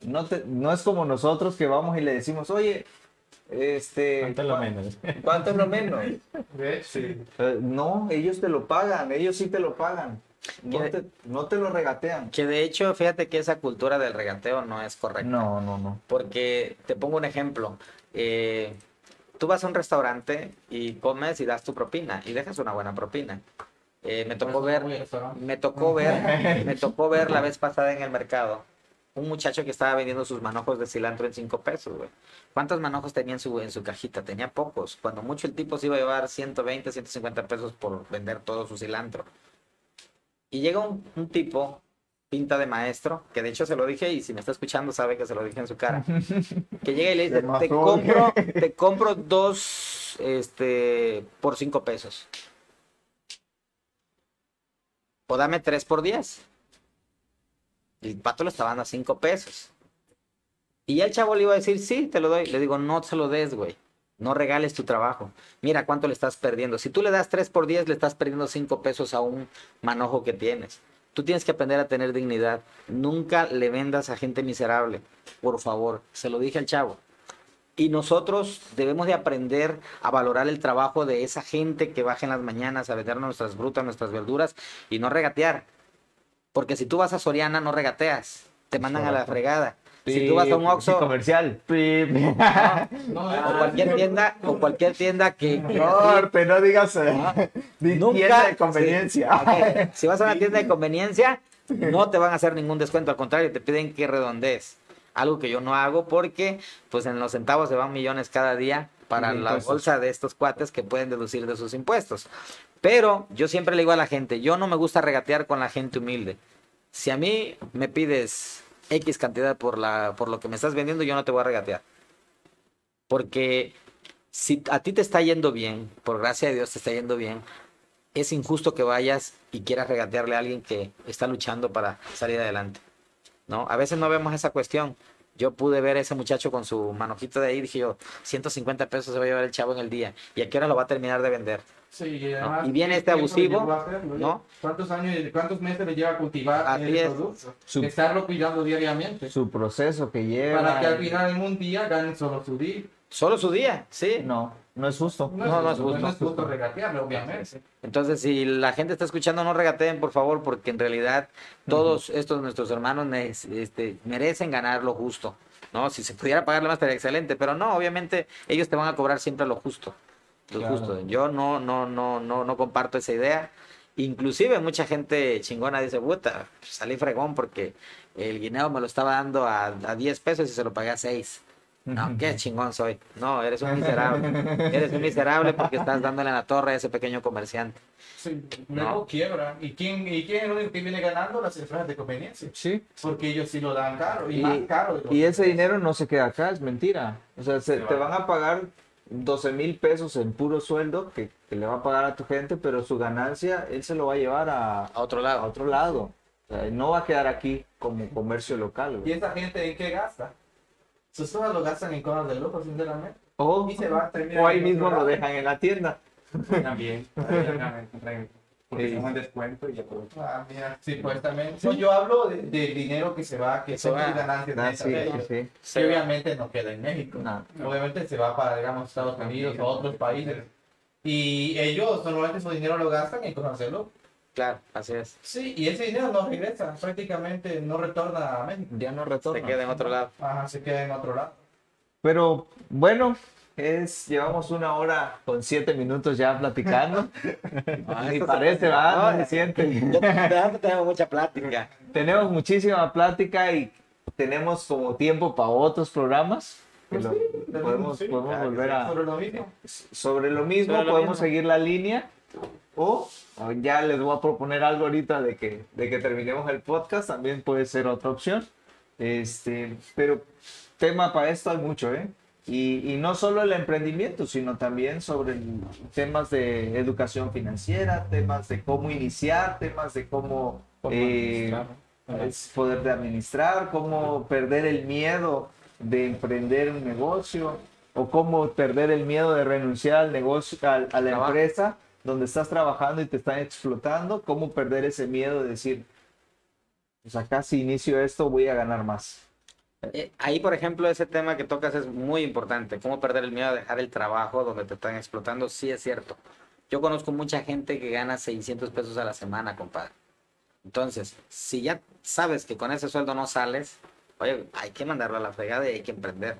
No, te, no es como nosotros que vamos y le decimos, oye, este... ¿Cuánto es lo ¿cuá- menos? ¿Cuánto es lo menos? Sí. No, ellos te lo pagan, ellos sí te lo pagan. No te, no te lo regatean. Que de hecho, fíjate que esa cultura del regateo no es correcta. No, no, no. Porque te pongo un ejemplo. eh, tú vas a un restaurante y comes y das tu propina y dejas una buena propina. Eh, me tocó ver, me tocó ver, me tocó ver la vez pasada en el mercado un muchacho que estaba vendiendo sus manojos de cilantro en 5 pesos, güey. ¿Cuántos manojos tenía en su, en su cajita? Tenía pocos. Cuando mucho el tipo se iba a llevar 120, 150 pesos por vender todo su cilantro. Y llega un, un tipo, pinta de maestro, que de hecho se lo dije y si me está escuchando sabe que se lo dije en su cara, que llega y le dice, te compro, te compro dos este, por cinco pesos. O dame tres por diez. Y el pato le estaba dando a cinco pesos. Y ya el chavo le iba a decir, sí, te lo doy. Le digo, no se lo des, güey. No regales tu trabajo. Mira cuánto le estás perdiendo. Si tú le das 3 por 10, le estás perdiendo 5 pesos a un manojo que tienes. Tú tienes que aprender a tener dignidad. Nunca le vendas a gente miserable. Por favor. Se lo dije al chavo. Y nosotros debemos de aprender a valorar el trabajo de esa gente que baja en las mañanas a vender nuestras frutas, nuestras verduras y no regatear. Porque si tú vas a Soriana, no regateas. Te mandan a la fregada. Si tú vas a un Oxxo, comercial. No, o cualquier tienda, o cualquier tienda que, que- Corte, no digas eh, di- Nunca- tienda de conveniencia. sí. Si vas a una tienda de conveniencia, no te van a hacer ningún descuento, al contrario, te piden que redondees. Algo que yo no hago porque pues en los centavos se van millones cada día para la bolsa de estos cuates que pueden deducir de sus impuestos. Pero yo siempre le digo a la gente, yo no me gusta regatear con la gente humilde. Si a mí me pides X cantidad por, la, por lo que me estás vendiendo, yo no te voy a regatear. Porque si a ti te está yendo bien, por gracia de Dios te está yendo bien, es injusto que vayas y quieras regatearle a alguien que está luchando para salir adelante. ¿No? A veces no vemos esa cuestión. Yo pude ver a ese muchacho con su manojito de ahí y dije yo, 150 pesos se va a llevar el chavo en el día. ¿Y a qué hora lo va a terminar de vender? Sí, y, además, Y viene ¿qué este abusivo? ¿no? ¿Cuántos años, cuántos meses le lleva a cultivar Así el es. producto? Su- Estarlo cuidando diariamente. Su proceso que lleva. Para que al final en un día ganen solo su día. Solo su día, sí. No, no es justo. No, no es justo. No es justo regatearle, obviamente. Entonces, si la gente está escuchando, no regateen, por favor, porque en realidad todos estos nuestros hermanos ne- este, merecen ganar lo justo. ¿no? Si se pudiera pagarle más, estaría excelente, pero no, obviamente ellos te van a cobrar siempre lo justo. Lo Claro. justo. Yo no, no, no, no, no comparto esa idea. Inclusive mucha gente chingona dice, puta, salí fregón porque el guineo me lo estaba dando a, a 10 pesos y se lo pagué a 6. No, qué chingón soy. No, eres un miserable. Eres un miserable porque estás dándole en la torre a ese pequeño comerciante. Sí, luego No. quiebra. ¿Y quién, ¿Y quién es el único que viene ganando? Las empresas de conveniencia. Sí. Porque ellos sí lo dan caro. Y, Y- más caro. Y ese dinero no se queda acá, es mentira. O sea, se- Se te va. van a pagar 12 mil pesos en puro sueldo que, que le va a pagar a tu gente, pero su ganancia él se lo va a llevar a, A otro a lado. otro lado. O sea, no va a quedar aquí como comercio local. ¿Y esa gente en qué gasta? Sus cosas lo gastan en cosas de lujo, sinceramente. O, Y se va a terminar o ahí mismo lo dejan en la tienda. También. También. Porque Sí. es un descuento y ya todo. Ah, mira, supuestamente. No, yo hablo de, de dinero que se va, que son ganancias Ah, netas sí, de ellos. sí. Que obviamente no queda en México. No. Obviamente se va para, digamos, Estados Unidos o otros países. Y ellos normalmente su dinero lo gastan en cosas de lujo. Claro, así es. Sí, y ese dinero no regresa, prácticamente no retorna a México. Ya no Se retorna. queda en otro lado. Ajá, se queda en otro lado. Pero bueno, es, llevamos una hora con siete minutos ya platicando. Ni se- parece, ¿verdad? No se siente. Yo te tengo mucha plática. tenemos muchísima plática y tenemos como tiempo para otros programas. Pues lo- sí, podemos sí, podemos claro, volver a... Sobre lo mismo. Sobre lo mismo, Sobre lo podemos mismo. seguir la línea. O ya les voy a proponer algo ahorita de que, de que terminemos el podcast. También puede ser otra opción. Este, pero tema para esto hay mucho, ¿eh? Y, y no solo el emprendimiento, sino también sobre temas de educación financiera, temas de cómo iniciar, temas de cómo, Cómo eh, es poder de administrar, cómo perder el miedo de emprender un negocio o cómo perder el miedo de renunciar al negocio, al- a, la empresa donde estás trabajando y te están explotando, cómo perder ese miedo de decir, pues acá si inicio esto voy a ganar más. Eh, Ahí, por ejemplo, ese tema que tocas es muy importante. Cómo perder el miedo a dejar el trabajo donde te están explotando. Sí, es cierto. Yo conozco mucha gente que gana 600 pesos a la semana, compadre. Entonces, si ya sabes que con ese sueldo no sales, oye, hay que mandarlo a la fregada y hay que emprender.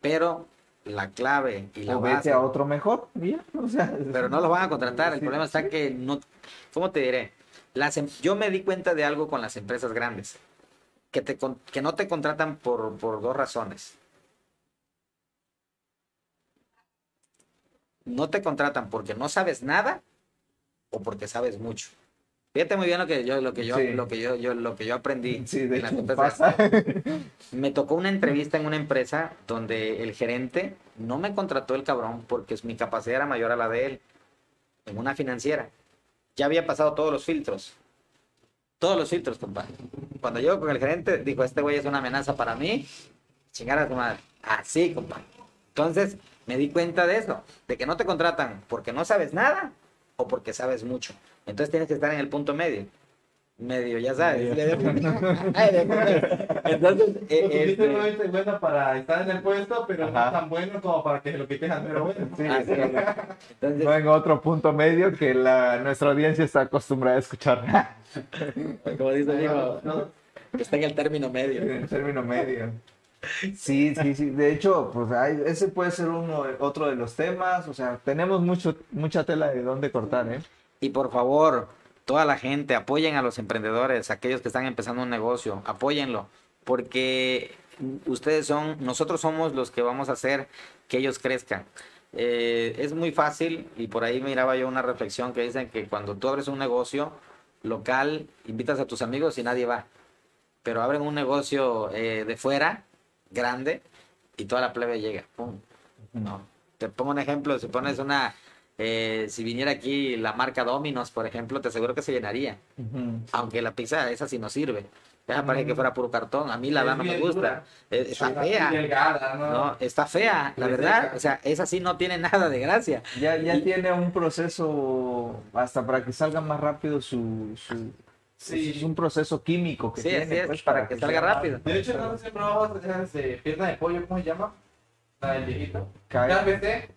Pero la clave y la O vete base, a otro mejor. ya, o sea, pero no los van a contratar. El Sí. problema está que no, ¿cómo te diré? Las, em- yo me di cuenta de algo con las empresas grandes, que, te, que no te contratan por, por dos razones. No te contratan porque no sabes nada o porque sabes mucho. Fíjate muy bien lo que yo, lo que yo, Sí. lo que yo, yo, lo que yo aprendí. Sí, de hecho pasa. Me tocó una entrevista en una empresa donde el gerente no me contrató el cabrón porque mi capacidad era mayor a la de él. En una financiera. Ya había pasado todos los filtros. Todos los filtros, compadre. Cuando llego con el gerente, dijo, este güey es una amenaza para mí. Chingar a su madre. Así, compadre. Entonces, me di cuenta de eso. De que no te contratan porque no sabes nada o porque sabes mucho. Entonces tienes que estar en el punto medio. Medio, ya sabes. Entonces, eh, este, muy bueno para estar en el puesto, pero no tan bueno como para que lo quites al mero bueno. Sí, así es. Entonces, No en otro punto medio que la, nuestra audiencia está acostumbrada a escuchar. como dice el hijo, está en el término medio. en el término medio. Sí, sí, sí. De hecho, pues hay- ese puede ser uno, otro de los temas. O sea, tenemos mucho, mucha tela de dónde cortar, ¿eh? Y por favor, toda la gente, apoyen a los emprendedores, aquellos que están empezando un negocio, apóyenlo, porque ustedes son, nosotros somos los que vamos a hacer que ellos crezcan. Eh, es muy fácil, y por ahí miraba yo una reflexión que dicen que cuando tú abres un negocio local, invitas a tus amigos y nadie va. Pero abren un negocio eh, de fuera, grande, y toda la plebe llega. No. Te pongo un ejemplo, si pones una, eh, si viniera aquí la marca Domino's, por ejemplo, te aseguro que se llenaría. Aunque la pizza esa sí no sirve. Esa parece que fuera puro cartón. A mí la Es verdad no me gusta. Eh, Está Así fea. delgada, ¿no? No, está fea, la verdad. seca. O sea, esa sí no tiene nada de gracia. Ya, ya tiene un proceso hasta para que salga más rápido su, su Sí. es un proceso químico que Sí, tiene es, pues, para que salga sea- rápido. De hecho, no sé si probamos ese pierna de pollo, ¿cómo se llama? La del viejito. Ya empecé.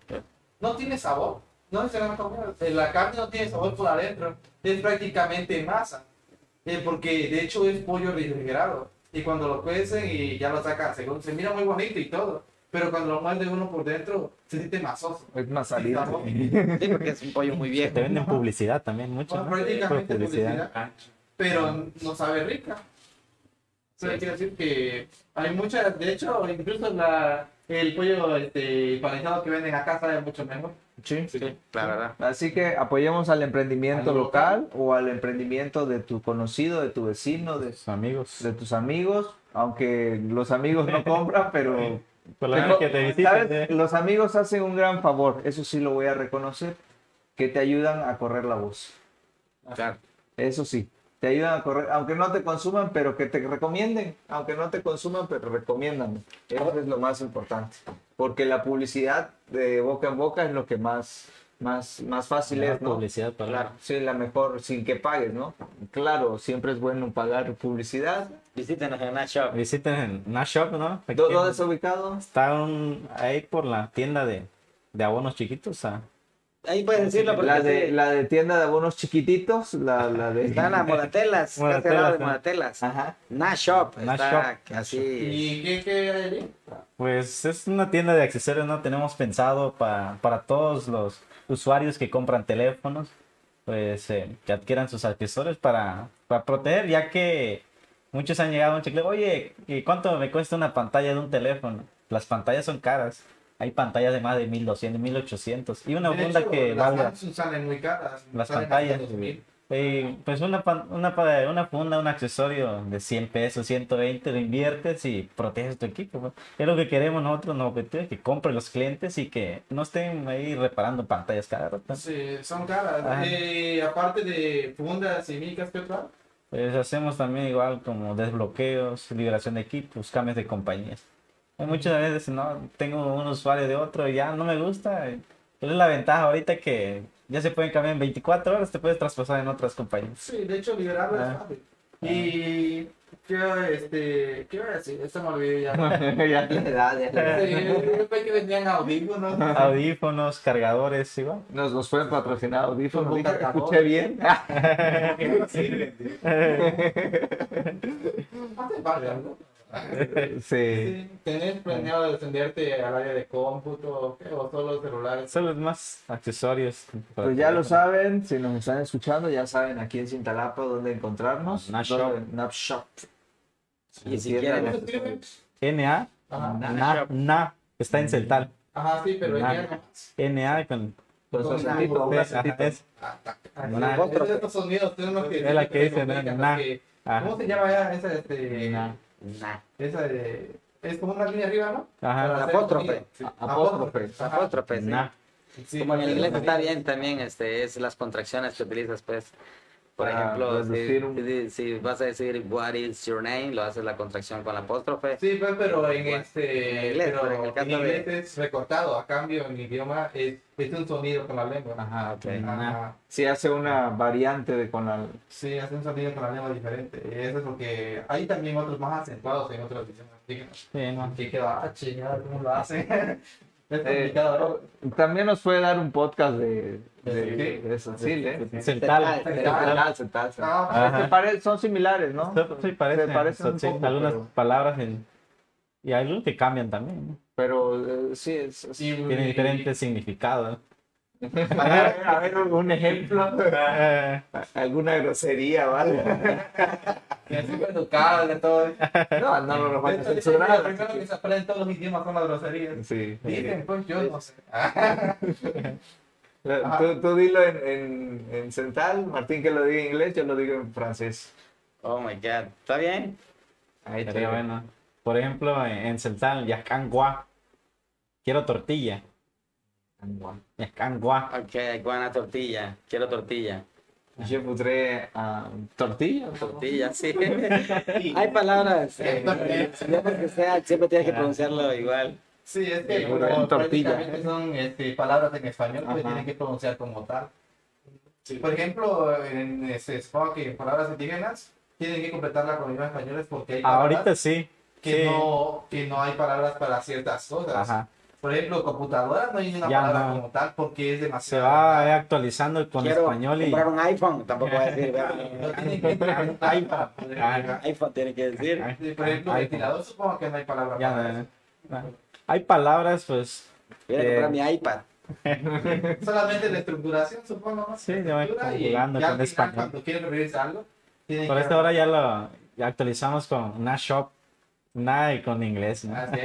No tiene sabor. No la comido. La carne no tiene sabor por adentro. Es prácticamente masa. Eh, porque de hecho es pollo refrigerado. Y cuando lo cuecen y ya lo sacan, según, se mira muy bonito y todo. Pero cuando lo muerde uno por dentro, se siente masoso. Es más salido. Sí, porque es un pollo muy Te viejo. venden publicidad también mucho. Bueno, ¿no? prácticamente Pura publicidad. pero no sabe rica. Eso quiere decir que hay muchas, de hecho, incluso la, el pollo este, empanizado que venden acá sabe mucho mejor. Sí. Sí, la verdad. Así que apoyemos al emprendimiento Al local o al emprendimiento de tu conocido, de tu vecino, de, Sus amigos. de tus amigos, aunque los amigos no compran, pero que te visiten. ¿sabes? ¿eh? los amigos hacen un gran favor, eso sí lo voy a reconocer, que te ayudan a correr la voz. Claro. Eso sí, te ayudan a correr, aunque no te consuman, pero que te recomienden, aunque no te consuman, pero recomiendan. Eso es lo más importante, porque la publicidad de boca en boca es lo que más, más, más fácil La es, ¿no? publicidad para Claro, sí, la mejor, sin que pagues, ¿no? Claro, siempre es bueno pagar publicidad. Visítenos en una shop. Visiten en Nash Shop, ¿no? Aquí ¿Dó- ¿Dónde está ubicado? Está un, ahí por la tienda de, de abonos chiquitos. ah. Ahí puedes decirlo porque La de, sí, la de tienda de abonos chiquititos, la, la de... están las modatelas. casi al lado Modatelas, de ¿no? modatelas. Ajá. Nash Shop. Nash está Shop. así. ¿Y qué, qué hay allí? Pues es una tienda de accesorios, ¿no? Tenemos pensado para, para todos los usuarios que compran teléfonos, pues eh, que adquieran sus accesorios para, para proteger, ya que muchos han llegado a un chicle, oye, ¿y ¿cuánto me cuesta una pantalla de un teléfono? Las pantallas son caras. Hay pantallas de más de 1200, 1800 y una De funda hecho, que las valga salen muy caras. las pantallas. hasta 2000. Eh, pues una, una, una funda, un accesorio de 100 pesos, 120, lo inviertes y proteges tu equipo. Es lo que queremos nosotros, no, que, que compren los clientes y que no estén ahí reparando pantallas cada rato. Sí, son caras. Eh, aparte de fundas y micas, ¿qué otra? Pues hacemos también igual como desbloqueos, liberación de equipos, cambios de compañías. Hay muchas veces, no, tengo un usuario de otro y ya no me gusta. Pero es la ventaja ahorita que ya se pueden cambiar en 24 horas, te puedes traspasar en otras compañías. Sí, de hecho, liberarlo es Ah. fácil. Y. ¿Qué, este, ¿Qué iba a decir? Esto me olvidé ya. ya le da, ya. Sí, pensé que vendían audífonos. Audífonos, cargadores, igual. Nos los pueden patrocinar audífonos. Dije. Escuché bien. Hace falta, ¿no? sí. Sí, ¿Tenés planeado descenderte al área de cómputo ¿qué? o solo celulares? Son los más accesorios. Pues ya lo saben, si nos están escuchando, ya saben aquí en Cintalapa dónde encontrarnos. Nash Dónde- Nap Shop. Y si quieren-. NA, Ajá. na, na, está en Celtal. Ajá, sí, pero Nah. ya no. NA con Con es- la que dice. ¿Cómo se llama ya esa, este... Esa de... Es como una línea arriba, ¿no? Ajá. Para Apóstrofe. Sí. Apóstrofe. Ajá. Apóstrofe, sí. Nah. Sí, Como en inglés está bien también, este, es las contracciones que utilizas, pues. Por Para ejemplo, si, un- si- si vas a decir what is your name, lo haces la contracción con la apóstrofe. Sí, pues, pero en este... En inglés, pero en el caso de- inglés es recortado. A cambio, en idioma es, es un sonido con la lengua. Ajá. Ok. Ajá. Sí, hace una variante de con la... Sí, hace un sonido con la lengua diferente. Y eso es porque hay también otros más acentuados en otros idiomas. Sí, no. Que queda, ah, chingada, ¿cómo lo hacen? es Eh, complicado, ¿no? también nos puede dar un podcast de, de, ¿Sí? Sí, ¿eh? Ah, Es que Ajá. pare- son similares, ¿no? Sí, parecen, Se parecen un sí, poco, algunas pero- palabras en- y hay algunos que cambian también. ¿no? Pero eh, sí, es, es- y- Tienen diferentes significados. A ver, a ver, un ejemplo. Alguna grosería, ¿vale? Y así educado de todo. No, no, no nos van a censurar. Lo primero que se aprende en todos los idiomas son las groserías. Sí. Dicen, pues yo no sé. Tú, tú dilo en, en, en central, Martín que lo diga en inglés, yo lo digo en francés. Oh my god, ¿está bien? Ahí bueno. Por ejemplo, en, en Celtal, Yascangua. Quiero tortilla. Yascangua. Ok, buena tortilla. Quiero tortilla. Je voudrais ah, tortilla. Tortilla, sí. Hay palabras. eh, que sea, siempre tienes que pronunciarlo igual. Sí, es que Sí, como en tortilla. prácticamente son este, palabras en español, pues Ajá. tienen que pronunciar como tal. Por ejemplo, en este, supongo que en palabras indígenas tienen que completarla con idiomas españoles porque hay palabras Ahorita sí. que, sí. no, que no hay palabras para ciertas cosas. Ajá. Por ejemplo, computadora no hay una Ya palabra no. como tal porque es Se demasiado. va eh, actualizando con Quiero español y comprar un iPhone, tampoco va a decir. No tienen que ay. llegar. iPhone tiene que decir. Sí, Por ejemplo, ay, ventilador supongo que no hay palabra Ya para no, eso. Hay palabras, pues. Voy a Eh, comprar mi iPad. Solamente la estructuración, supongo, ¿no? Sí, ya va Estructura y conjugando ya con al final, español. Cuando quieren referirse a algo, Por que... esta hora ya lo ya actualizamos con Nashop. Nada y con inglés, ¿no? Ah, sí,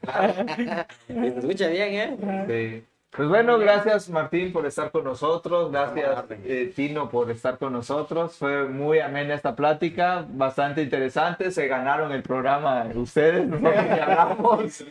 claro. Se escucha bien, ¿eh? Sí. Pues bueno, gracias Martín por estar con nosotros, gracias eh, Tino por estar con nosotros, fue muy amena esta plática, bastante interesante, se ganaron el programa ustedes, ya hablamos,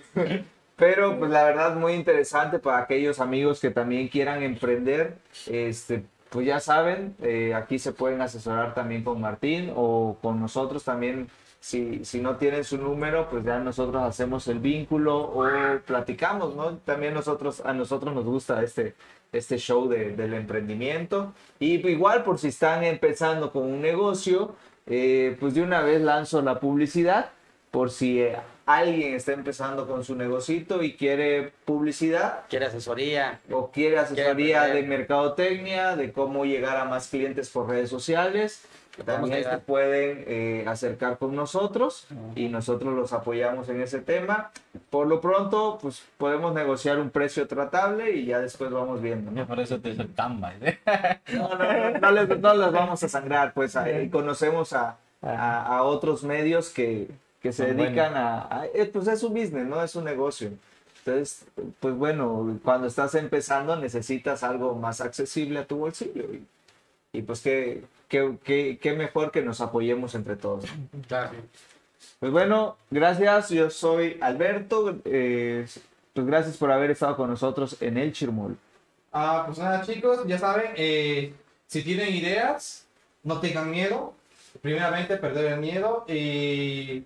pero pues la verdad muy interesante para aquellos amigos que también quieran emprender, este, pues ya saben, eh, aquí se pueden asesorar también con Martín o con nosotros también si, si no tienen su número, pues ya nosotros hacemos el vínculo o platicamos, ¿no? También nosotros, a nosotros nos gusta este, este show de- del emprendimiento. Y igual, por si están empezando con un negocio, eh, pues de una vez lanzo la publicidad, por si eh, alguien está empezando con su negocito y quiere publicidad, Quiere asesoría. o quiere asesoría emprender. de mercadotecnia, de cómo llegar a más clientes por redes sociales, también se pueden eh, acercar con nosotros y nosotros los apoyamos en ese tema. Por lo pronto, pues podemos negociar un precio tratable y ya después vamos viendo. ¿no? Por eso te hizo Canva. ¿eh? No, no, no, no les, no les vamos a sangrar, pues ahí conocemos a, a- a otros medios que, que se Son dedican a, a- eh, Pues es un business, ¿no? Es un negocio. Entonces, pues bueno, cuando estás empezando necesitas algo más accesible a tu bolsillo. Y, y pues qué, qué, qué, qué mejor que nos apoyemos entre todos. Claro. Pues bueno, gracias. Yo soy Alberto. eh, pues gracias por haber estado con nosotros en el Chirmol. Ah, pues nada, chicos, ya saben, eh, si tienen ideas, no tengan miedo. Primeramente, perder el miedo y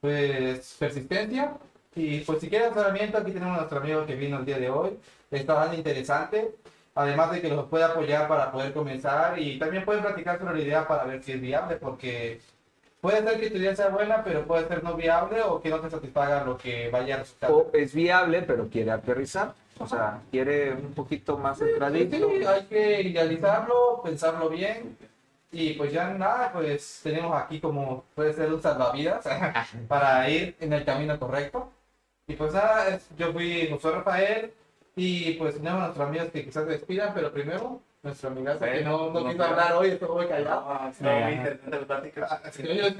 pues persistencia. Y pues si quieren asesoramiento, aquí tenemos a nuestro amigo que vino el día de hoy. Está bastante interesante. Además de que los puede apoyar para poder comenzar y también pueden platicar sobre la idea para ver si es viable, porque puede ser que tu idea sea buena, pero puede ser no viable o que no te satisfaga lo que vaya a resultar. O es viable, pero quiere aterrizar. O sea, quiere un poquito más entradito. Sí, hay que idealizarlo, pensarlo bien. Y pues ya nada, pues tenemos aquí como puede ser un salvavidas para ir en el camino correcto. Y pues nada, yo fui José Rafael y pues tenemos a nuestros amigos que quizás se despidan, pero primero Nuestra amiga que Bueno, no, no no quiso hablar hoy, estuvo muy callado. Ah, estaba muy interesante la plática. Así que yo Eh,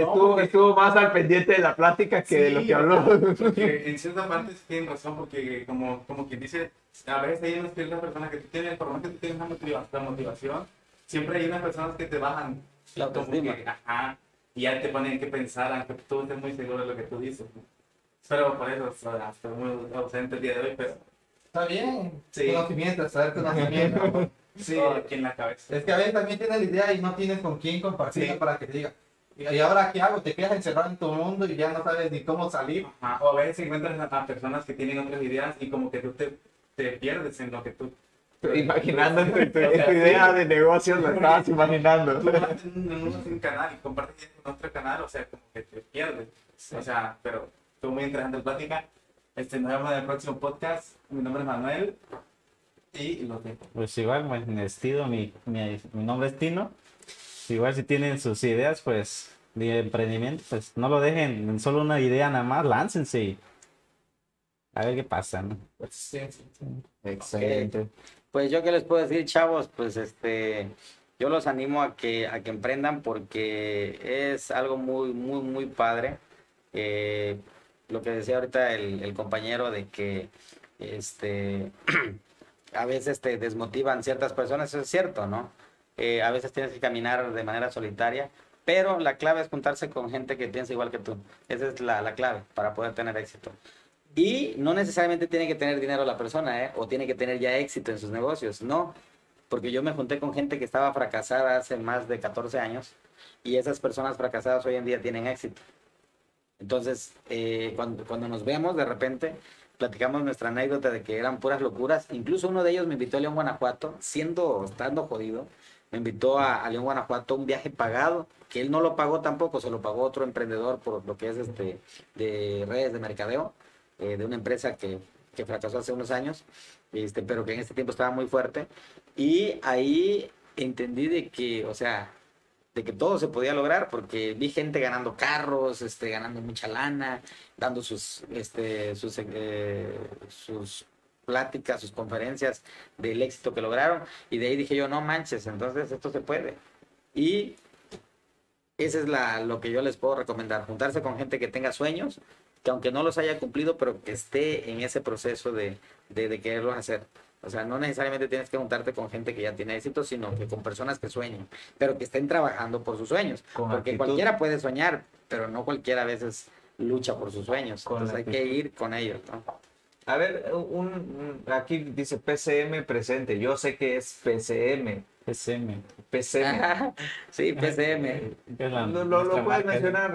estuvo, estuvo más al pendiente de la plática que de lo Sí, que habló. En cierta parte sí tienen razón, porque como, como quien dice, a veces hay unas ciertas personas que tú tienes, por más que tú tienes una motiva- la motivación, siempre hay unas personas que te bajan. La como autoestima. que, ajá, y ya te ponen que pensar, aunque tú estés muy seguro de lo que tú dices. ¿no? Pero por eso estoy muy ausente el día de hoy, pero Está bien. Sí. Conocimiento, saber conocimiento. sí, aquí en la cabeza. es que a veces también tienes la idea y no tienes con quién compartirla Sí. para que te diga. ¿Y ahora qué hago? Te quedas encerrado en tu mundo y ya no sabes ni cómo salir. Ajá, O a veces encuentras a, personas que tienen otras ideas y como que tú te, te pierdes en lo que tú... Imaginando tu, tu- tu idea de negocio, lo estabas imaginando. Tú en, en un, un canal y compartes con otro canal, o sea, como que te pierdes. O sea, pero muy interesante la plática. Este, nos vemos en el próximo podcast. Mi nombre es Manuel y los dejo. Pues igual, pues, mi vestido, mi, mi, mi nombre es Tino. Igual si tienen sus ideas, pues, de emprendimiento, pues no lo dejen en solo una idea nada más, láncense a ver qué pasa, ¿no? Sí, sí, sí. Excelente. Pues yo qué les puedo decir, chavos, pues este, yo los animo a que, a que emprendan porque es algo muy, muy, muy padre. Eh, lo que decía ahorita el, el compañero de que este, a veces te desmotivan ciertas personas, eso es cierto, ¿no? Eh, a veces tienes que caminar de manera solitaria, pero la clave es juntarse con gente que piensa igual que tú. Esa es la, la clave para poder tener éxito. Y no necesariamente tiene que tener dinero la persona, ¿eh? O tiene que tener ya éxito en sus negocios. No, porque yo me junté con gente que estaba fracasada hace más de 14 años y esas personas fracasadas hoy en día tienen éxito. Entonces, eh, cuando, cuando nos vemos, de repente, platicamos nuestra anécdota de que eran puras locuras. Incluso uno de ellos me invitó a León, Guanajuato, siendo, estando jodido, me invitó a, a León, Guanajuato, un viaje pagado, que él no lo pagó tampoco, se lo pagó otro emprendedor por lo que es este de redes de mercadeo, eh, de una empresa que, que fracasó hace unos años, este, pero que en este tiempo estaba muy fuerte. Y ahí entendí de que, o sea, de que todo se podía lograr porque vi gente ganando carros, este, ganando mucha lana, dando sus, este, sus, eh, sus pláticas, sus conferencias del éxito que lograron y de ahí dije yo, no manches, entonces esto se puede. Y esa es la, lo que yo les puedo recomendar, juntarse con gente que tenga sueños, que aunque no los haya cumplido, pero que esté en ese proceso de, de, de quererlos hacer. O sea, no necesariamente tienes que juntarte con gente que ya tiene éxito, sino que con personas que sueñen, pero que estén trabajando por sus sueños. Con Porque actitud. cualquiera puede soñar, pero no cualquiera a veces lucha por sus sueños. Con Entonces hay que ir con ellos, ¿no? A ver, un, un- aquí dice PCM presente. Yo sé que es PCM. PCM. sí, PCM. que es la- ¿Lo, lo, puedes mencionar?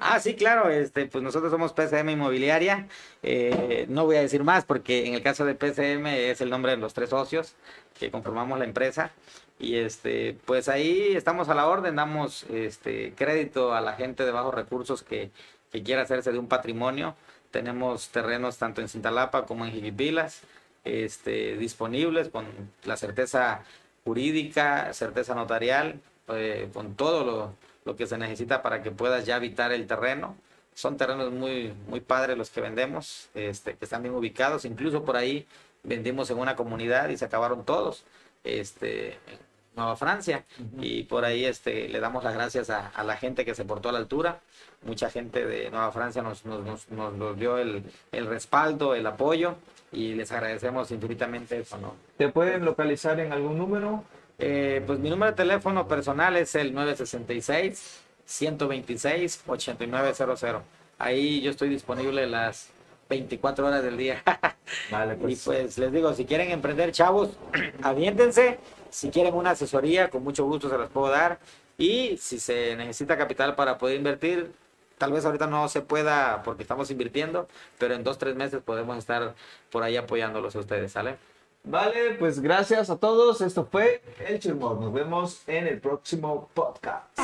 Ah, sí, claro, este, pues nosotros somos PCM Inmobiliaria. Eh, no voy a decir más porque en el caso de PCM es el nombre de los tres socios que conformamos la empresa. Y este, pues ahí estamos a la orden, damos este crédito a la gente de bajos recursos que, que quiera hacerse de un patrimonio. Tenemos terrenos tanto en Cintalapa como en Jiquipilas, este, disponibles con la certeza jurídica, certeza notarial, eh, con todo lo, lo que se necesita para que puedas ya habitar el terreno. Son terrenos muy, muy padres los que vendemos, este, que están bien ubicados. Incluso por ahí vendimos en una comunidad y se acabaron todos. Este, Nueva Francia. Y por ahí este, le damos las gracias a, a la gente que se portó a la altura. Mucha gente de Nueva Francia nos, nos, nos, nos- nos dio el, el respaldo, el apoyo y les agradecemos infinitamente eso, ¿no? ¿Te pueden localizar en algún número? Eh, pues mi número de teléfono personal es el 966-126-8900. Ahí yo estoy disponible las 24 horas del día. Vale, y pues. pues les digo, si quieren emprender, chavos, aviéntense. Si quieren una asesoría, con mucho gusto se las puedo dar. Y si se necesita capital para poder invertir, tal vez ahorita no se pueda porque estamos invirtiendo, pero en dos, tres meses podemos estar por ahí apoyándolos a ustedes, ¿sale? Vale, pues gracias a todos. Esto fue El Chirmor. Nos vemos en el próximo podcast.